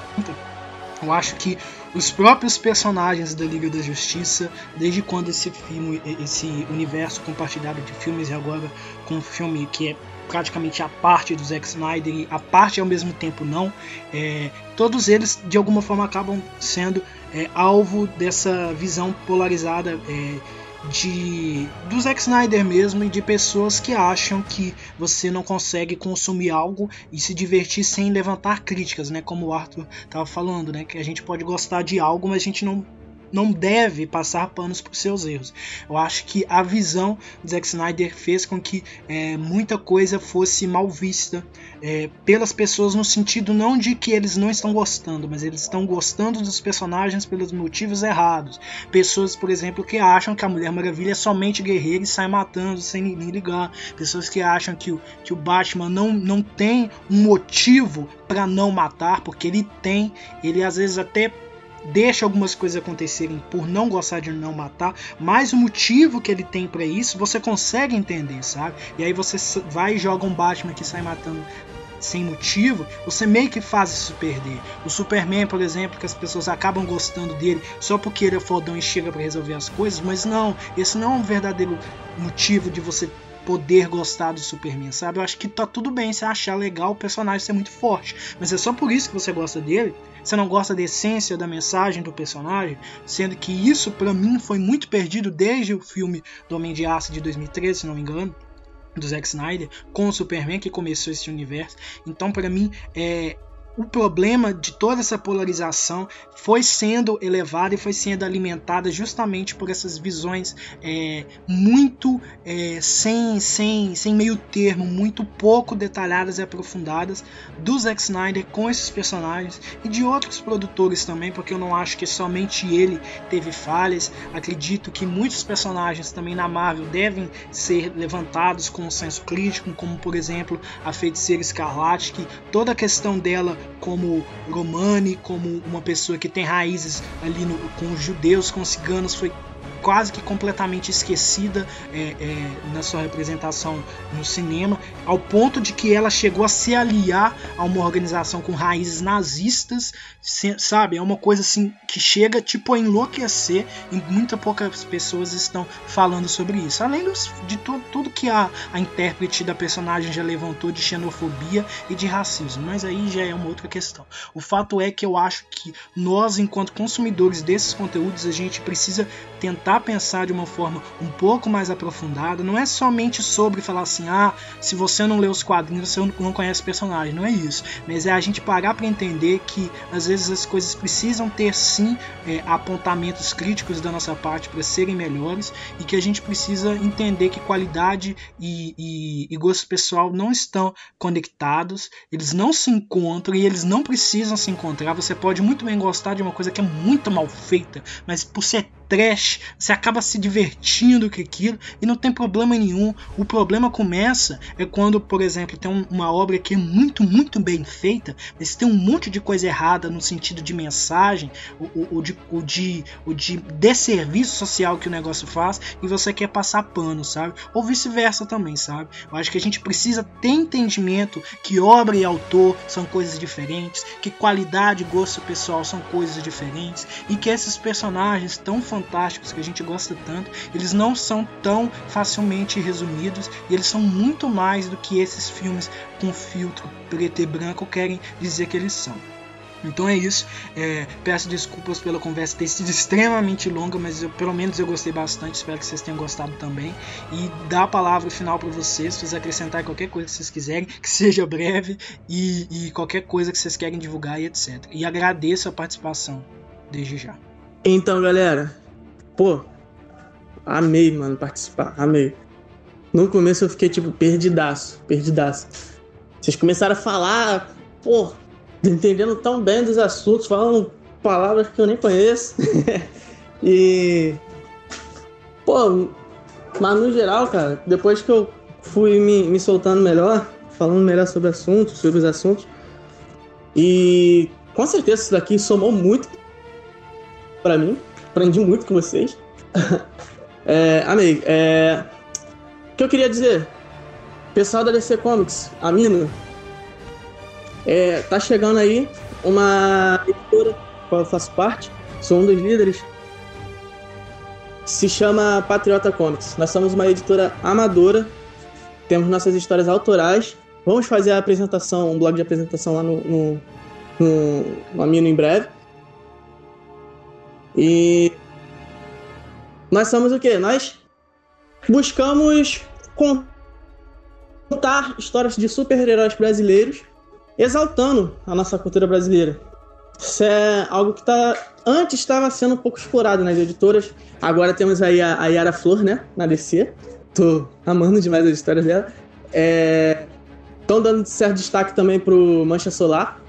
Eu acho que os próprios personagens da Liga da Justiça, desde quando esse filme, esse universo compartilhado de filmes e agora com um filme que é praticamente a parte do Zack Snyder e a parte ao mesmo tempo não, é, todos eles de alguma forma acabam sendo é, alvo dessa visão polarizada é, de do Zack Snyder mesmo e de pessoas que acham que você não consegue consumir algo e se divertir sem levantar críticas, né? Como o Arthur estava falando, né? Que a gente pode gostar de algo, mas a gente não não deve passar panos por seus erros. Eu acho que a visão do Zack Snyder fez com que é, muita coisa fosse mal vista é, pelas pessoas no sentido não de que eles não estão gostando, mas eles estão gostando dos personagens pelos motivos errados. Pessoas, por exemplo, que acham que a Mulher Maravilha é somente guerreira e sai matando sem nem ligar. Pessoas que acham que o, que o Batman não, não tem um motivo para não matar, porque ele tem, ele às vezes até deixa algumas coisas acontecerem por não gostar de não matar, mas o motivo que ele tem para isso você consegue entender, sabe? E aí você vai e joga um Batman que sai matando sem motivo, você meio que faz isso perder. O Superman, por exemplo, que as pessoas acabam gostando dele só porque ele é fodão e chega para resolver as coisas, mas não, esse não é um verdadeiro motivo de você poder gostar do Superman, sabe? Eu acho que tá tudo bem você achar legal o personagem ser muito forte, mas é só por isso que você gosta dele. Você não gosta da essência da mensagem do personagem, sendo que isso para mim foi muito perdido desde o filme do Homem de Aço de 2013, se não me engano do Zack Snyder com o Superman que começou esse universo. Então, para mim, é, o problema de toda essa polarização foi sendo elevada e foi sendo alimentada justamente por essas visões é, muito é, sem, sem, sem meio termo, muito pouco detalhadas e aprofundadas do Zack Snyder com esses personagens e de outros produtores também, porque eu não acho que somente ele teve falhas. Acredito que muitos personagens também na Marvel devem ser levantados com um senso crítico, como por exemplo a Feiticeira Escarlate, que toda a questão dela como Romani, como uma pessoa que tem raízes ali no, com os judeus, com os ciganos, foi quase que completamente esquecida é, é, na sua representação no cinema, ao ponto de que ela chegou a se aliar a uma organização com raízes nazistas, sabe? É uma coisa assim que chega tipo a enlouquecer e muitas poucas pessoas estão falando sobre isso. Além dos, de tu, tudo que a, a intérprete da personagem já levantou de xenofobia e de racismo, mas aí já é uma outra questão. O fato é que eu acho que nós, enquanto consumidores desses conteúdos, a gente precisa tentar pensar de uma forma um pouco mais aprofundada. Não é somente sobre falar assim, ah, se você não lê os quadrinhos, você não conhece o personagem. Não é isso. Mas é a gente parar para entender que às vezes as coisas precisam ter sim é, apontamentos críticos da nossa parte para serem melhores e que a gente precisa entender que qualidade e, e, e gosto pessoal não estão conectados, eles não se encontram e eles não precisam se encontrar. Você pode muito bem gostar de uma coisa que é muito mal feita, mas por ser trash, você acaba se divertindo com aquilo e não tem problema nenhum. O problema começa é quando, por exemplo, tem uma obra que é muito, muito bem feita, mas tem um monte de coisa errada no sentido de mensagem, o, o, o de, o, de, o de desserviço social que o negócio faz e você quer passar pano, sabe? Ou vice-versa também, sabe? Eu acho que a gente precisa ter entendimento que obra e autor são coisas diferentes, que qualidade e gosto pessoal são coisas diferentes e que esses personagens tão que a gente gosta tanto, eles não são tão facilmente resumidos e eles são muito mais do que esses filmes com filtro preto e branco querem dizer que eles são. Então é isso. É, peço desculpas pela conversa ter sido extremamente longa, mas eu, pelo menos eu gostei bastante. Espero que vocês tenham gostado também. E dar a palavra final para vocês, se vocês acrescentar qualquer coisa que vocês quiserem, que seja breve e, e qualquer coisa que vocês querem divulgar e etc. E agradeço a participação desde já. Então, galera, pô, amei, mano, participar, amei. No começo eu fiquei, tipo, perdidaço, perdidaço. Vocês começaram a falar, pô, entendendo tão bem dos assuntos, falando palavras que eu nem conheço. e. Pô, mas no geral, cara, depois que eu fui me, me soltando melhor, falando melhor sobre assuntos, sobre os assuntos, e com certeza isso daqui somou muito para mim. Aprendi muito com vocês. é, amei. É, o que eu queria dizer? Pessoal da DC Comics, Amino, é, tá chegando aí uma editora qual eu faço parte, sou um dos líderes. Se chama Patriota Comics. Nós somos uma editora amadora, temos nossas histórias autorais. Vamos fazer a apresentação, um blog de apresentação lá no, no, no, no Amino em breve. E nós somos o quê? Nós buscamos contar histórias de super-heróis brasileiros, exaltando a nossa cultura brasileira. Isso é algo que tá, antes estava sendo um pouco explorado nas editoras. Agora temos aí a, a Yara Flor, né? Na DC. Tô amando demais as histórias dela. Estão é, dando certo destaque também pro Mancha Solar,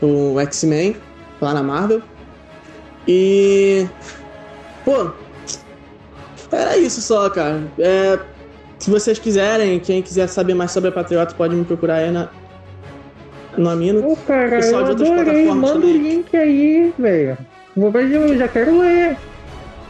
o X-Men, lá na Marvel. E. Pô. Era isso só, cara. É, se vocês quiserem, quem quiser saber mais sobre a Patriota, pode me procurar aí na, no Amino. Pô, cara, Pessoal eu adorei. Manda o link aí, velho. Vou ver, eu já quero ler.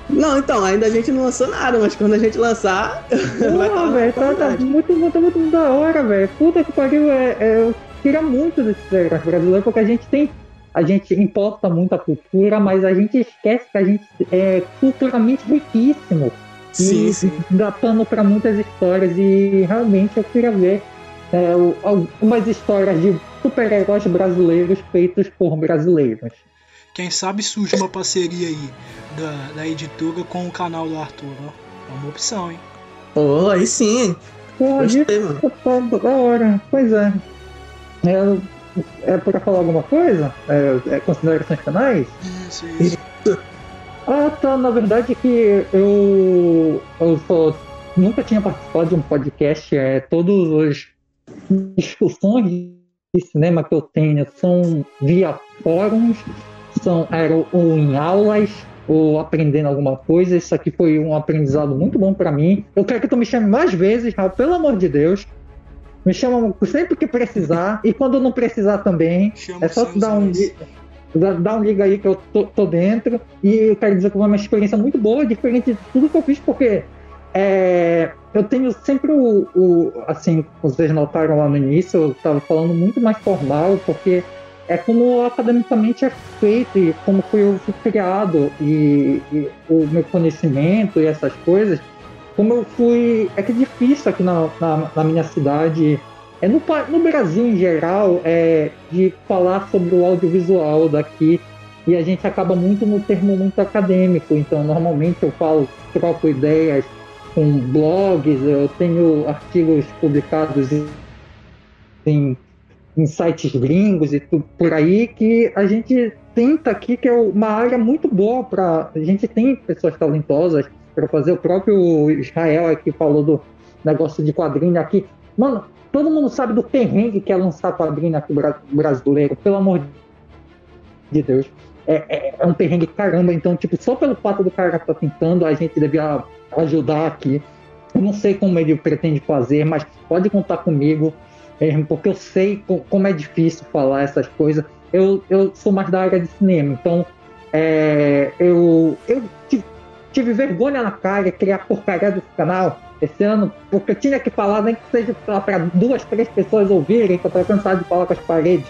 Não, então, ainda a gente não lançou nada, mas quando a gente lançar. Pô, velho, tá, tá, muito, muito, muito da hora, velho. Puta que pariu, é, é, eu queria muito desse brasileiro, porque a gente tem a gente importa muito a cultura, mas a gente esquece que a gente é culturalmente riquíssimo. Sim, e sim. dá pano para muitas histórias e realmente eu queria ver é, algumas histórias de super-heróis brasileiros feitos por brasileiros. Quem sabe surge uma parceria aí da, da editora com o canal do Arthur, ó. É uma opção, hein? Pô, oh, aí sim. Pô, Gostei, mano. Da hora. Pois é. é é pra falar alguma coisa? É, é considerações finais? Isso, isso. Ah, tá. Na verdade que eu, eu só nunca tinha participado de um podcast. É, todas as discussões de cinema que eu tenho são via fóruns, são eram ou em aulas ou aprendendo alguma coisa. Isso aqui foi um aprendizado muito bom para mim. Eu quero que tu me chame mais vezes, Raul, pelo amor de Deus. Me chama sempre que precisar e quando não precisar também. Chama É só tu dar um, dar um liga aí que eu tô, tô dentro. E eu quero dizer que foi uma experiência muito boa, diferente de tudo que eu fiz, porque é, eu tenho sempre o, o- Assim, vocês notaram lá no início, eu tava falando muito mais formal, porque é como academicamente é feito e como foi eu fui criado e, e o meu conhecimento e essas coisas. Como eu fui. É que é difícil aqui na, na, na minha cidade é no, no Brasil em geral, é de falar sobre o audiovisual daqui e a gente acaba muito no termo muito acadêmico. Então, normalmente eu falo, troco ideias com blogs, eu tenho artigos publicados em, em sites gringos e tudo por aí que a gente tenta aqui, que é uma área muito boa para. A gente tem pessoas talentosas para fazer. O próprio Israel aqui falou do negócio de quadrinho aqui. Mano, todo mundo sabe do perrengue que é lançar quadrinho aqui bra- brasileiro, pelo amor de Deus. É, é, é um perrengue caramba, então, tipo, só pelo fato do cara estar tentando, a gente devia ajudar aqui. Eu não sei como ele pretende fazer, mas pode contar comigo, mesmo, porque eu sei co- como é difícil falar essas coisas. Eu, eu sou mais da área de cinema, então é, eu, eu tive, vergonha na cara de criar porcaria desse canal esse ano, porque eu tinha que falar, nem que seja para duas, três pessoas ouvirem, que eu tô cansado de falar com as paredes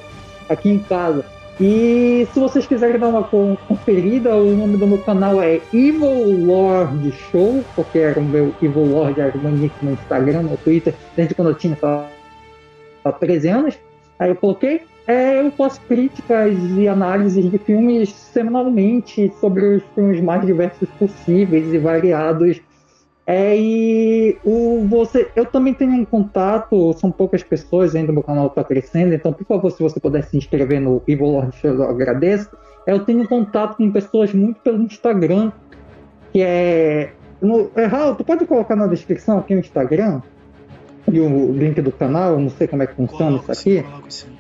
aqui em casa. E se vocês quiserem dar uma con- conferida, o nome do meu canal é Evil Lord Show, porque era o meu Evil Lord, nick no Instagram, no Twitter, desde quando eu tinha só 13 anos. Aí eu coloquei. É, eu faço críticas e análises de filmes semanalmente sobre os filmes mais diversos possíveis e variados. É, e o, você, eu também tenho um contato, são poucas pessoas ainda, meu canal está crescendo, então por favor, se você puder se inscrever no Evil Lord eu agradeço. Eu tenho contato com pessoas muito pelo Instagram, que é. No, é, Raul, tu pode colocar na descrição aqui o Instagram e o link do canal, eu não sei como é que funciona Coloco isso aqui. sim.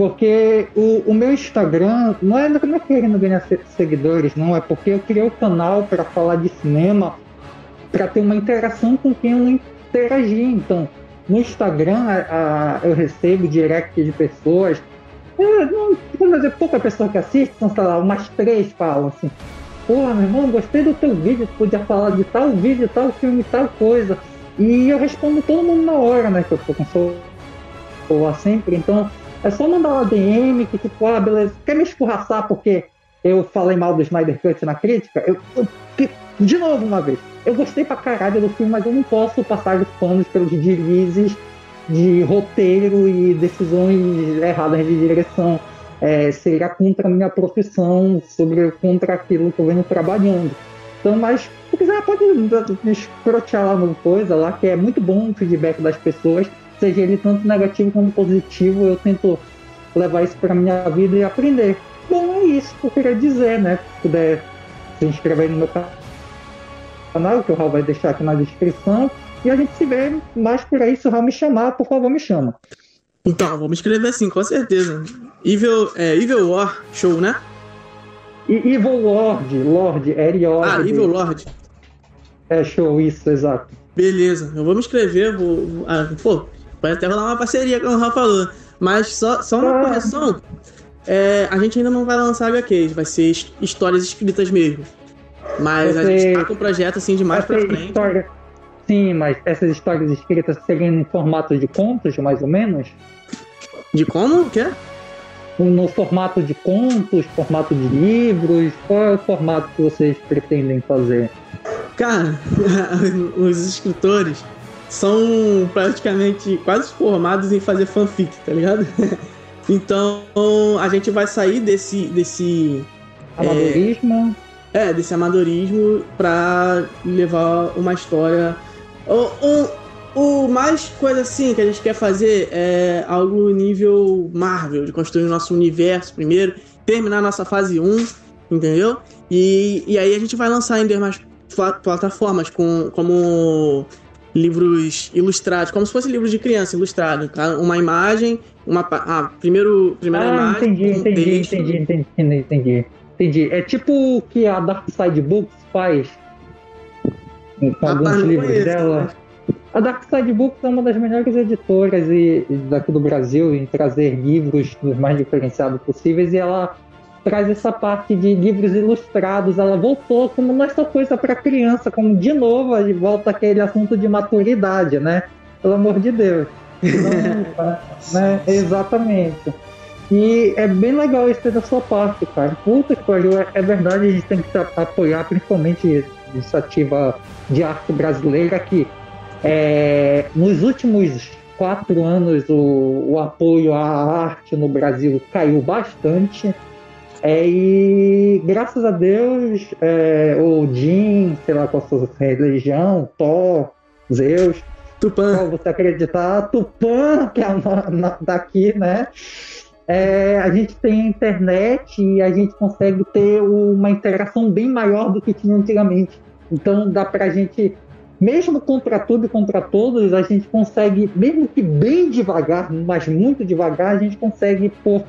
Porque o, o meu Instagram não é, não é querendo ganhar se- seguidores, não. É porque eu criei o canal para falar de cinema, para ter uma interação com quem eu não interagi. Então, no Instagram a- a- eu recebo direct de pessoas. É, não, vamos dizer, pouca pessoa que assiste, são, sei lá, umas três falam assim. Pô, meu irmão, gostei do teu vídeo, tu podia falar de tal vídeo, tal filme, tal coisa. E eu respondo todo mundo na hora, né? Que eu tô com celular sempre. Então, é só mandar uma DM que tipo, ah, beleza, quer me escorraçar porque eu falei mal do Snyder Cut na crítica? Eu, eu- de novo uma vez, eu gostei pra caralho do filme, mas eu não posso passar os panos pelos deslizes de roteiro e decisões erradas de direção. É, seria contra a minha profissão, sobre contra aquilo que eu venho trabalhando. Então, mas se quiser, pode me escrotear lá no coisa lá, que é muito bom o feedback das pessoas, seja ele tanto negativo como positivo, eu tento levar isso pra minha vida e aprender. Bom, é isso que eu queria dizer, né? Se puder se inscrever no meu canal, que o Raul vai deixar aqui na descrição. E a gente se vê mais por aí. Se o Raul me chamar, por favor, me chama. Então, vamos escrever assim, com certeza. Evil, é, Evil War Show, né? E Evil Lord, Lord, L-O-R. Ah, Evil Lord. É show, isso, exato. Beleza, eu vou me inscrever, vou- ah, pô, pode até rolar uma parceria, como o Rafa falou. Mas só, só uma Ah. correção. É, a gente ainda não vai lançar HQs, vai ser his- histórias escritas mesmo. Mas a Você- gente tá com um projeto assim de mais Essa pra frente. história. Sim, mas essas histórias escritas seriam em formato de contos, mais ou menos? De como? O quê? No formato de contos, formato de livros? Qual é o formato que vocês pretendem fazer? Cara, os escritores são praticamente quase formados em fazer fanfic, tá ligado? Então a gente vai sair desse, desse, Amadorismo? é, desse amadorismo pra levar uma história. Ou, ou- o mais coisa assim que a gente quer fazer é algo nível Marvel, de construir o nosso universo primeiro, terminar nossa fase 1, entendeu? E, e aí a gente vai lançar em demais plataformas com, como livros ilustrados, como se fosse livros de criança ilustrado, tá? Uma imagem, uma ah, primeiro primeira ah, imagem, entendi, um entendi, texto. entendi, entendi, entendi, entendi. É tipo o que a Dark Side Books faz com alguns livros conheço, dela. A Dark Side Books é uma das melhores editoras e, e daqui do Brasil em trazer livros dos mais diferenciados possíveis e ela traz essa parte de livros ilustrados. Ela voltou como não é só coisa para criança, como de novo gente volta aquele assunto de maturidade, né? Pelo amor de Deus. Não, né? Exatamente. E é bem legal isso da sua parte, cara. Puta que pariu, é, é verdade, a gente tem que apoiar principalmente iniciativa de arte brasileira que é, nos últimos quatro anos o, o apoio à arte no Brasil caiu bastante. É, e graças a Deus, é, o Jim, sei lá qual a sua religião, Thor, Zeus, Tupã. qual você acreditar, Tupã, que é a na- daqui, né? É, a gente tem internet e a gente consegue ter uma interação bem maior do que tinha antigamente. Então dá pra gente, mesmo contra tudo e contra todos, a gente consegue, mesmo que bem devagar, mas muito devagar, a gente consegue pôr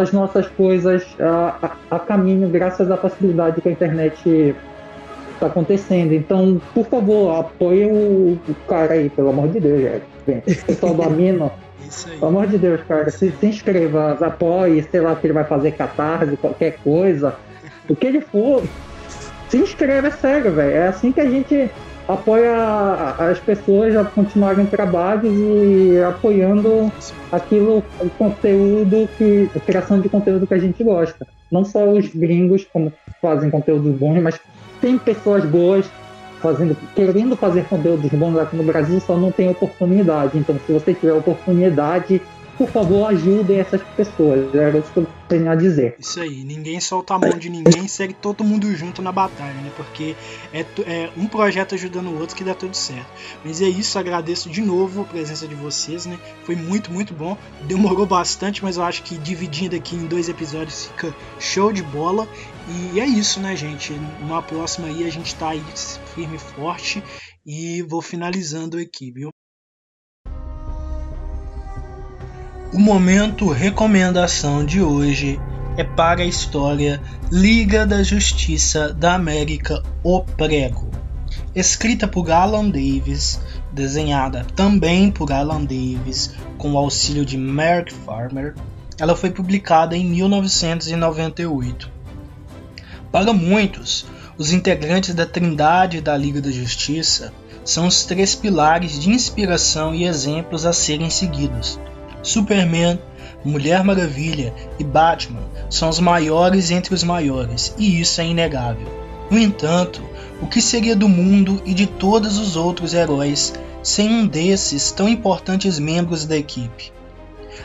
as nossas coisas a, a- a caminho graças à facilidade que a internet está acontecendo. Então, por favor, apoie o, o cara aí, pelo amor de Deus. Pessoal do Amino, Isso aí. pelo amor de Deus, cara, se, se inscreva, apoie, sei lá, que ele vai fazer catarse, qualquer coisa. O que ele for, se inscreve, é sério, velho. É assim que a gente apoia as pessoas a continuarem trabalhos e apoiando aquilo, o conteúdo que. a criação de conteúdo que a gente gosta. Não só os gringos, como fazem conteúdos bons, mas tem pessoas boas fazendo, querendo fazer conteúdos bons aqui no Brasil, só não tem oportunidade. Então, se você tiver oportunidade, por favor, ajudem essas pessoas. Era isso que eu tenho a dizer. Isso aí, ninguém solta a mão de ninguém, segue todo mundo junto na batalha, né? Porque é, é um projeto ajudando o outro que dá tudo certo. Mas é isso, agradeço de novo a presença de vocês, né? Foi muito, muito bom. Demorou bastante, mas eu acho que dividindo aqui em dois episódios fica show de bola. E é isso, né, gente? Numa próxima aí a gente tá aí firme e forte. E vou finalizando aqui, viu? O momento recomendação de hoje é para a história Liga da Justiça da América O Prego. Escrita por Alan Davis, desenhada também por Alan Davis, com o auxílio de Mark Farmer, ela foi publicada em 1998. Para muitos, os integrantes da Trindade da Liga da Justiça são os três pilares de inspiração e exemplos a serem seguidos. Superman, Mulher Maravilha e Batman são os maiores entre os maiores, e isso é inegável. No entanto, o que seria do mundo e de todos os outros heróis sem um desses tão importantes membros da equipe?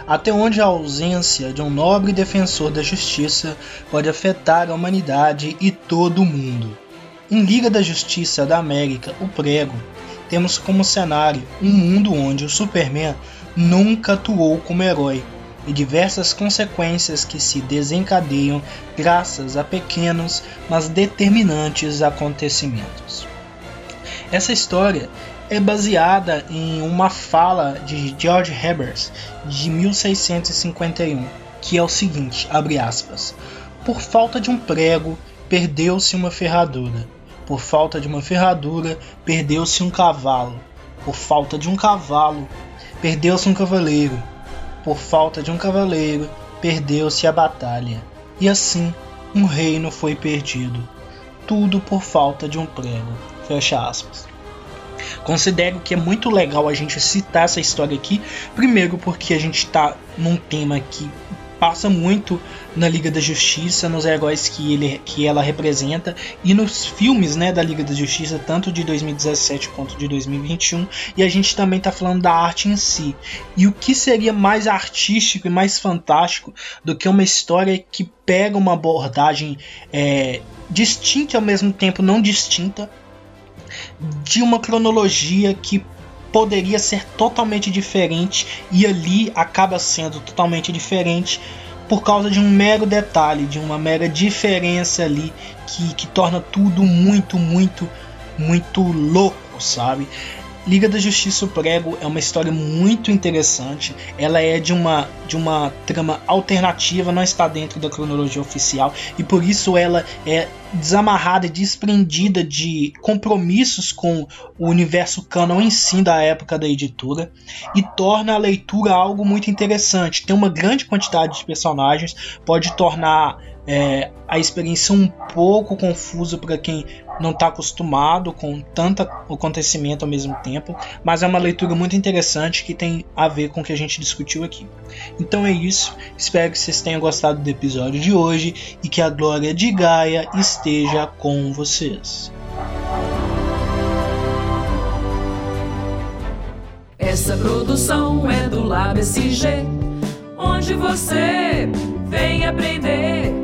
Até onde a ausência de um nobre defensor da justiça pode afetar a humanidade e todo o mundo? Em Liga da Justiça da América, o prego, temos como cenário um mundo onde o Superman nunca atuou como herói e diversas consequências que se desencadeiam graças a pequenos, mas determinantes acontecimentos. Essa história é baseada em uma fala de George Hebers de 1651, que é o seguinte, abre aspas: Por falta de um prego, perdeu-se uma ferradura. Por falta de uma ferradura, perdeu-se um cavalo. Por falta de um cavalo, perdeu-se um cavaleiro. Por falta de um cavaleiro, perdeu-se a batalha. E assim, um reino foi perdido. Tudo por falta de um prego. Fecha aspas. Considero que é muito legal a gente citar essa história aqui, primeiro porque a gente está num tema que passa muito na Liga da Justiça, nos heróis que, ele, que ela representa e nos filmes né, da Liga da Justiça, tanto de 2017 quanto de 2021. E a gente também está falando da arte em si. E o que seria mais artístico e mais fantástico do que uma história que pega uma abordagem é, distinta e ao mesmo tempo não distinta de uma cronologia que poderia ser totalmente diferente e ali acaba sendo totalmente diferente por causa de um mero detalhe, de uma mera diferença ali que, que torna tudo muito, muito, muito louco, sabe? Liga da Justiça Prego é uma história muito interessante. Ela é de uma, de uma trama alternativa, não está dentro da cronologia oficial e por isso ela é desamarrada e desprendida de compromissos com o universo canon em si da época da editora e torna a leitura algo muito interessante. Tem uma grande quantidade de personagens, pode tornar é, a experiência um pouco confusa para quem não está acostumado com tanto acontecimento ao mesmo tempo, mas é uma leitura muito interessante que tem a ver com o que a gente discutiu aqui. Então é isso, espero que vocês tenham gostado do episódio de hoje e que a glória de Gaia esteja com vocês. Essa produção é do Lab onde você vem aprender